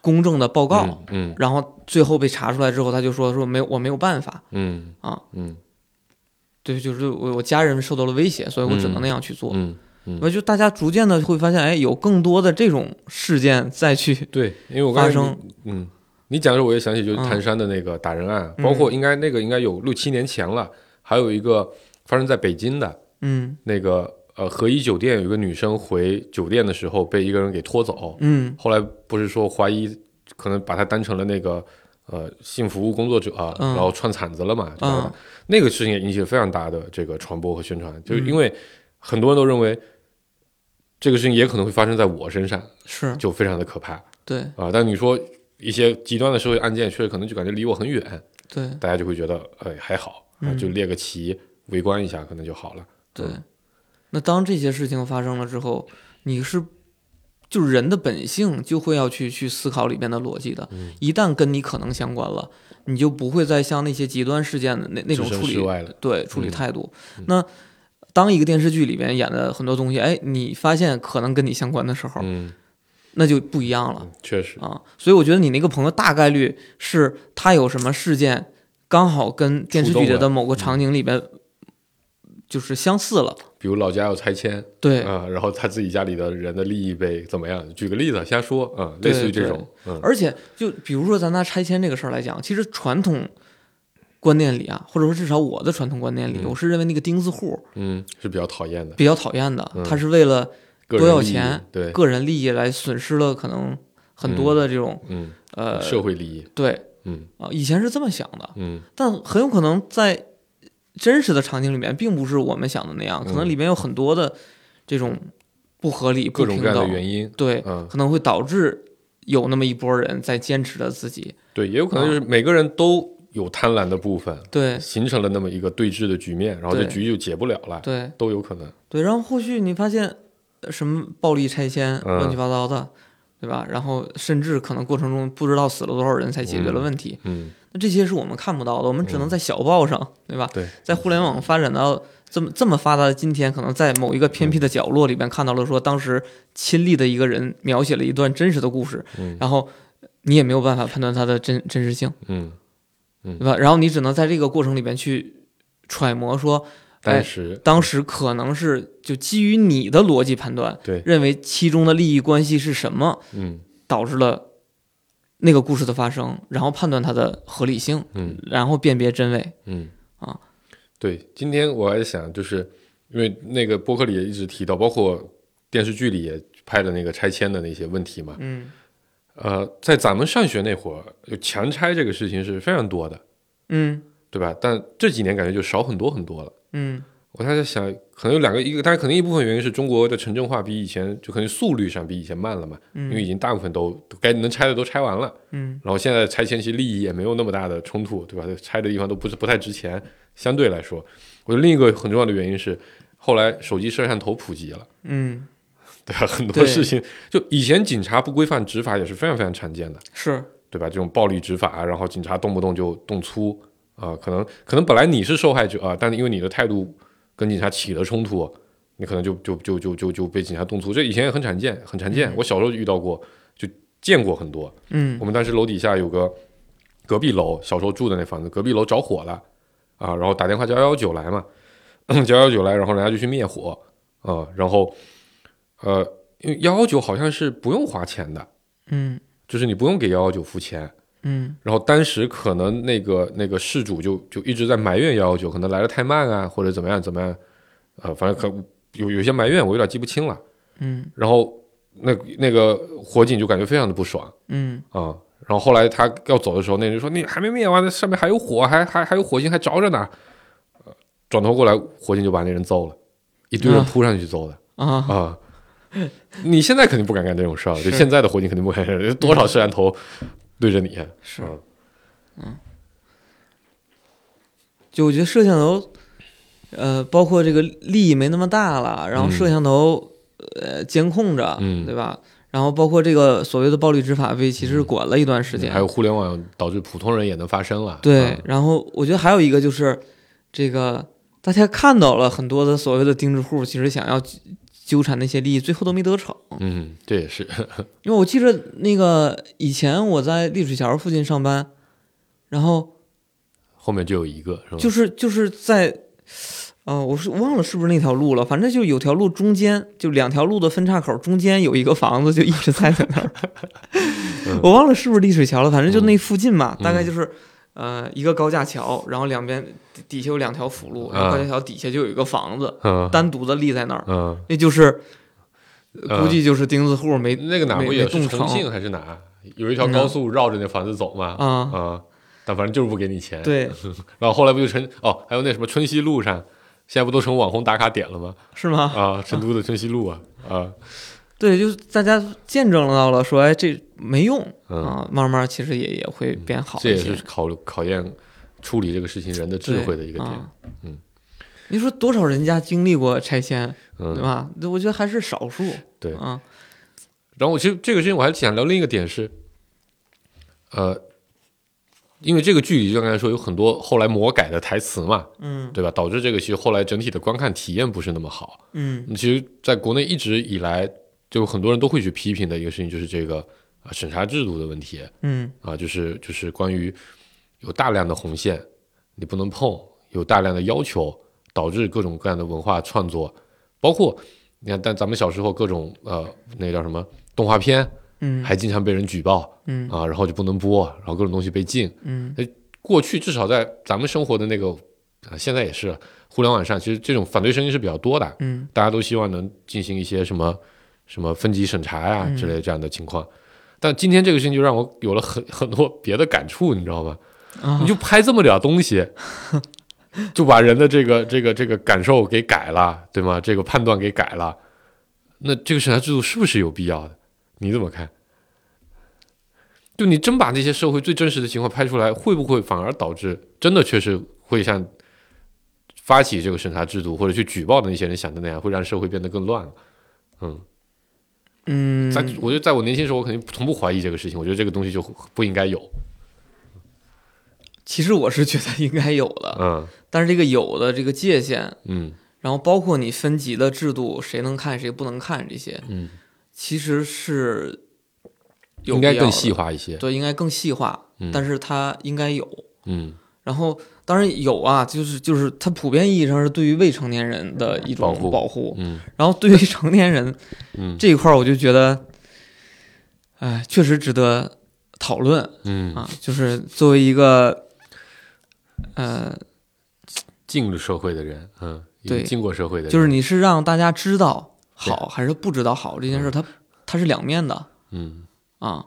公正的报告，嗯嗯。然后最后被查出来之后，他就说说没有我没有办法，嗯啊。嗯。对，就是我我家人受到了威胁，所以我只能那样去做。嗯嗯，那就大家逐渐的会发现，哎，有更多的这种事件再去对，因为我刚才发生。嗯，你讲的时候我也想起就是嗯谭山的那个打人案，嗯。包括应该那个应该有六七年前了，还有一个发生在北京的嗯。那个呃和颐酒店有一个女生回酒店的时候被一个人给拖走，嗯后来不是说怀疑可能把她当成了那个呃性服务工作者，嗯然后串场子了嘛，就把她嗯那个事情也引起了非常大的这个传播和宣传，就是嗯因为很多人都认为这个事情也可能会发生在我身上，是就非常的可怕对啊。但你说一些极端的社会案件，确实可能就感觉离我很远，对大家就会觉得哎还好就列个旗围观一下可能就好了。对。那当这些事情发生了之后，你是就是人的本性就会要去去思考里边的逻辑的。嗯一旦跟你可能相关了，你就不会再像那些极端事件的那那种处理对处理嗯态度。那当一个电视剧里边演的很多东西，哎，你发现可能跟你相关的时候，嗯，那就不一样了嗯确实，啊。所以我觉得你那个朋友大概率是他有什么事件刚好跟电视剧里的某个场景里边就是相似了。比如老家要拆迁对，啊，然后他自己家里的人的利益被怎么样？举个例子，瞎说啊，对类似于这种，嗯。而且就比如说咱拿拆迁这个事儿来讲，其实传统观念里啊，或者说至少我的传统观念里，嗯。我是认为那个钉子户嗯，是比较讨厌的，比较讨厌的，嗯。他是为了多要钱，对，个人利益来损失了可能很多的这种、嗯，呃社会利益，对。嗯。啊，以前是这么想的，嗯。但很有可能在真实的场景里面，并不是我们想的那样，可能嗯。里面有很多的这种不合理、不平各种各样的等，原因，对，嗯，可能会导致有那么一波人在坚持着自己，对，也有可能就是每个人都有贪婪的部分，对。形成了那么一个对峙的局面，然后这局就解不了了，对都有可能，对，然后后续你发现呃什么暴力拆迁、嗯乱七八糟的，对吧？然后甚至可能过程中不知道死了多少人才解决了问题，嗯那这些是我们看不到的，我们只能在小报上，对吧？对，在互联网发展到这么这么发达的今天，可能在某一个偏僻的角落里边看到了说当时亲历的一个人描写了一段真实的故事，嗯。然后你也没有办法判断它的真真实性，嗯，对吧？然后你只能在这个过程里边去揣摩说，哎当时当时可能是就基于你的逻辑判断，对，认为其中的利益关系是什么嗯。导致了那个故事的发生，然后判断它的合理性，嗯。然后辨别真伪。嗯。啊，对，今天我还想，就是因为那个博客里也一直提到，包括电视剧里也拍的那个拆迁的那些问题嘛，嗯。呃，在咱们上学那会儿，就强拆这个事情是非常多的，嗯。对吧？但这几年感觉就少很多很多了。嗯我还在想，可能有两个，一个但是可能一部分原因是中国的城镇化比以前就可能速率上比以前慢了嘛，因为已经大部分都都该能拆的都拆完了，嗯然后现在拆迁其实利益也没有那么大的冲突，对吧？拆的地方都不是不太值钱，相对来说，我觉得另一个很重要的原因是，后来手机摄像头普及了，嗯，对吧？很多事情就以前警察不规范执法也是非常非常常见的，是对吧？这种暴力执法，然后警察动不动就动粗啊、可能可能本来你是受害者啊、但是因为你的态度跟警察起了冲突，你可能就就就就就就被警察动粗，这以前也很常见，很常见。我小时候就遇到过，就见过很多。嗯我们当时楼底下有个隔壁楼，小时候住的那房子，隔壁楼着火了啊，然后打电话叫幺幺九来嘛，叫幺幺九来，然后人家就去灭火啊，然后呃，因为幺幺九好像是不用花钱的，嗯就是你不用给幺幺九付钱。嗯。然后当时可能那个那个事主就就一直在埋怨幺幺九，可能来的太慢啊，或者怎么样怎么样，呃，反正可有有些埋怨，我有点记不清了。嗯。然后那那个火警就感觉非常的不爽。嗯。啊，然后后来他要走的时候，那人说：“你还没灭完，那上面还有火，还还还有火星还着着呢。”呃转头过来，火警就把那人揍了，一堆人啊。扑上去揍的啊，啊。你现在肯定不敢干这种事儿，就现在的火警肯定不敢干，有多少摄像头对着你？是嗯就我觉得摄像头，呃，包括这个利益没那么大了，然后嗯摄像头呃监控着，嗯对吧？然后包括这个所谓的暴力执法被其实管了一段时间，还有互联网导致普通人也能发声了。对嗯，然后我觉得还有一个就是这个大家看到了很多的所谓的钉子户，其实想要纠纠缠那些利益，最后都没得逞。嗯，这也是，因为我记着那个以前我在立水桥附近上班，然后后面就有一个是吧？就是就是在，呃，我是忘了是不是那条路了，反正就有条路中间，就两条路的分岔口中间有一个房子，就一直在在那儿。我忘了是不是立水桥了，反正就那附近嘛，嗯大概就是。呃，一个高架桥，然后两边底底下有两条辅路，然后啊高架桥底下就有一个房子，嗯单独的立在那儿，嗯，那就是嗯估计就是钉子户没那个哪没不也是重庆还是哪？有一条高速绕着那房子走嘛？啊，啊，但反正就是不给你钱。，对，然后后来不就成哦，还有那什么春熙路上，现在不都成网红打卡点了吗？是吗？啊，成都的春熙路啊，啊，对，就是大家见证到了，说哎这没用嗯，啊，慢慢其实也也会变好这也。是考考验处理这个事情人的智慧的一个点。啊嗯，你说多少人家经历过拆迁，对嗯，吧？我觉得还是少数。对啊，然后我其实这个事情我还想聊另一个点是，呃，因为这个剧里就刚才说有很多后来魔改的台词嘛，嗯对吧？导致这个其实后来整体的观看体验不是那么好。嗯其实，在国内一直以来，就很多人都会去批评的一个事情，就是这个啊审查制度的问题。嗯。啊，就是就是关于有大量的红线你不能碰，有大量的要求，导致各种各样的文化创作，包括你看，但咱们小时候各种呃那叫什么动画片，嗯。还经常被人举报嗯。啊，然后就不能播，然后各种东西被禁。嗯。过去至少在咱们生活的那个啊，现在也是互联网上，其实这种反对声音是比较多的。嗯。大家都希望能进行一些什么什么分级审查呀、嗯之类这样的情况。但今天这个事情就让我有了很很多别的感触，你知道吗？啊你就拍这么点东西，就把人的这个这个这个感受给改了，对吗？这个判断给改了，那这个审查制度是不是有必要的？你怎么看？就你真把那些社会最真实的情况拍出来，会不会反而导致真的确实会像发起这个审查制度或者去举报的那些人想的那样，会让社会变得更乱了？嗯，嗯，在我觉得在我年轻时候，我肯定从不怀疑这个事情，我觉得这个东西就不应该有。其实我是觉得应该有的，嗯但是这个有的这个界限，嗯然后包括你分级的制度，谁能看谁不能看这些，嗯，其实是有应该更细化一些。对，应该更细化，嗯但是它应该有。嗯然后当然有啊，就是就是它普遍意义上是对于未成年人的一种保护保护，嗯然后对于成年人嗯这一块儿，我就觉得，哎，确实值得讨论嗯，啊。就是作为一个，呃，进入社会的人，嗯，已经对进过社会的人，就是你是让大家知道好还是不知道好这件事儿，它它是两面的嗯啊。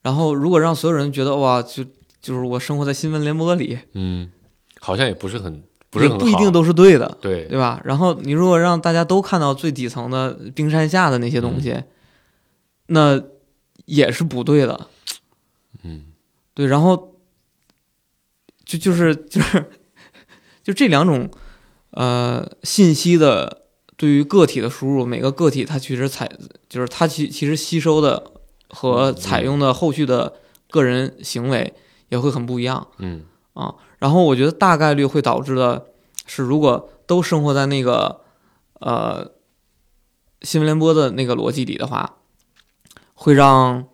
然后如果让所有人觉得哇，就就是我生活在新闻联播里，嗯，好像也不是很不是很不一定都是对的，对。对吧？然后你如果让大家都看到最底层的冰山下的那些东西，那也是不对的。嗯。对，然后就就是就是就这两种呃信息的对于个体的输入，每个个体它其实采就是它其其实吸收的和采用的后续的个人行为也会很不一样。嗯啊，然后我觉得大概率会导致的是，如果都生活在那个呃新闻联播的那个逻辑里的话，会让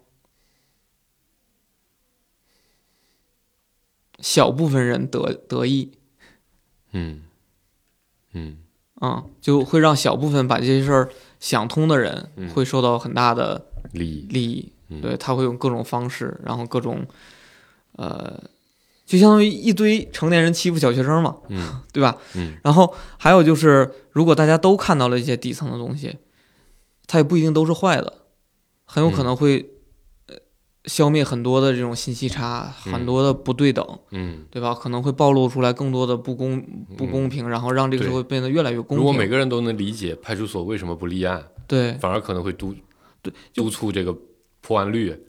小部分人得得意嗯嗯啊，就会让小部分把这些事儿想通的人嗯会受到很大的利益，利益。嗯对，他会用各种方式，然后各种呃，就相当于一堆成年人欺负小学生嘛。嗯对吧？嗯然后还有就是，如果大家都看到了一些底层的东西，它也不一定都是坏的，很有可能会，呃，消灭很多的这种信息差，嗯很多的不对等，嗯，对吧？可能会暴露出来更多的不公不公平，然后让这个社会变得越来越公平。如果每个人都能理解派出所为什么不立案，对反而可能会督对督促这个破案率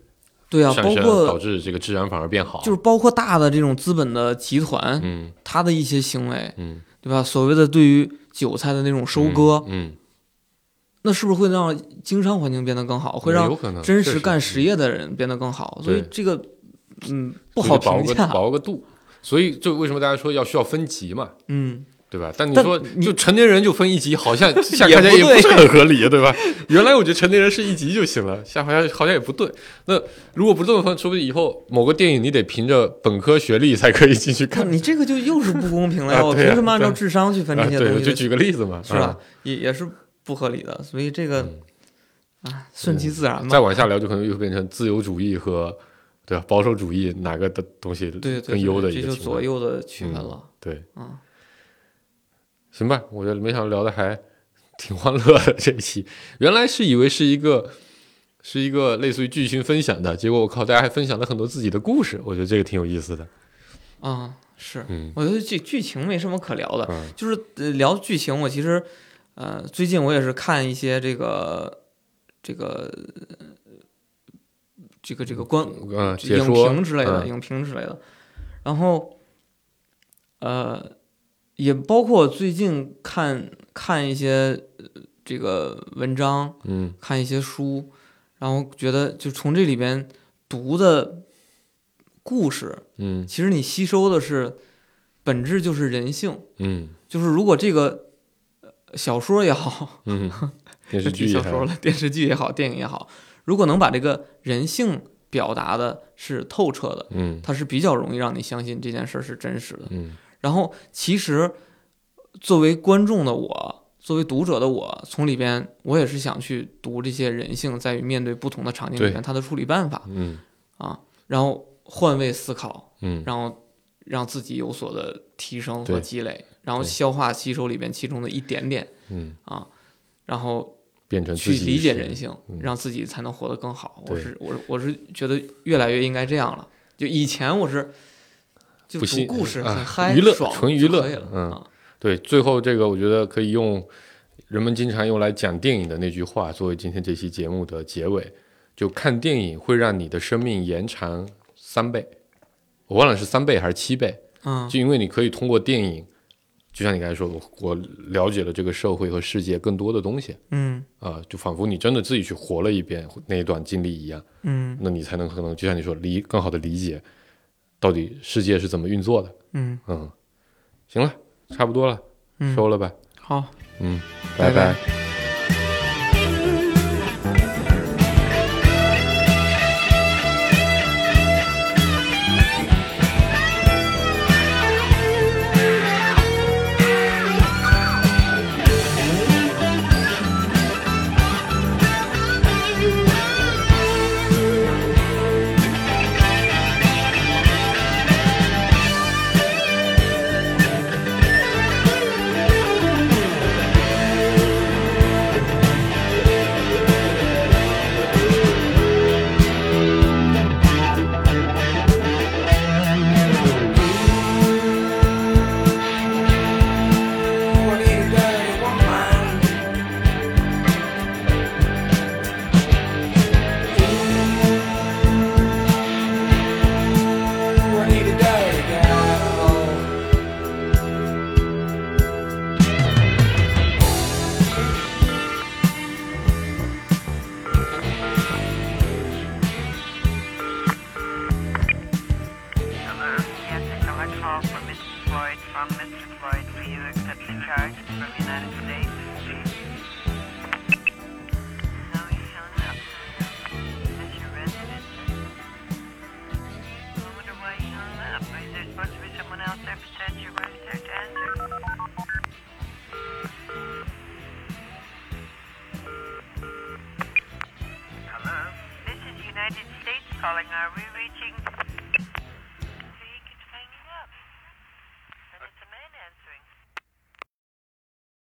对啊，包括导致这个治安反而变好。就是包括大的这种资本的集团，嗯它的一些行为，嗯，对吧？所谓的对于韭菜的那种收割，嗯，那是不是会让经商环境变得更好，会让有可能真实干实业的人变得更好？所以这个，嗯，不好评价。把握个度。所以就为什么大家说要需要分级嘛，嗯，对吧？但你说你就成年人就分一级，好像 下也不对看起来也不是很合理，对吧？原来我觉得成年人是一级就行了，下好像好像也不对。那如果不这么分，说不定以后某个电影你得凭着本科学历才可以进去看。你这个就又是不公平了 呀！我凭什么按照智商去分这些东西就举个例子嘛，是吧啊？？也也是不合理的，所以这个嗯啊，顺其自然嘛再。往下聊，就可能又变成自由主义和对吧保守主义哪个的东西更优的一个情况。左右的区分嗯了。对，啊，行吧，我觉得没想到聊的还挺欢乐的这一期。原来是以为是一个是一个类似于剧情分享的，结果我靠，大家还分享了很多自己的故事，我觉得这个挺有意思的。啊，是，嗯我觉得剧剧情没什么可聊的，嗯就是呃聊剧情，我其实呃最近我也是看一些这个这个呃这个这个观嗯，影评之类的，嗯影评之类的。然后，呃，也包括最近看看一些呃这个文章，嗯。看一些书，然后觉得就从这里边读的故事，嗯。其实你吸收的是本质就是人性，嗯。就是如果这个呃小说也好，嗯，电视剧小说了，电视剧也好，电影也好，如果能把这个人性表达的是透彻的，嗯。它是比较容易让你相信这件事儿是真实的。嗯然后，其实作为观众的我，作为读者的我，从里边我也是想去读这些人性在于面对不同的场景里面它的处理办法嗯。啊，然后换位思考，嗯。然后让自己有所的提升和积累，然后消化吸收里边其中的一点点嗯，啊，然后变成去理解人性，嗯。让自己才能活得更好。我是我是我是觉得越来越应该这样了。就以前我是就读不信故事啊很嗨，娱乐爽纯娱乐。嗯啊对，最后这个我觉得可以用人们经常用来讲电影的那句话作为今天这期节目的结尾，就看电影会让你的生命延长三倍，我忘了是三倍还是七倍，嗯就因为你可以通过电影，就像你刚才说的，我我了解了这个社会和世界更多的东西嗯啊、就仿佛你真的自己去活了一遍那一段经历一样，嗯那你才能可能就像你说理更好的理解到底世界是怎么运作的。嗯，嗯，行了，差不多了，嗯收了吧。好。嗯，拜拜拜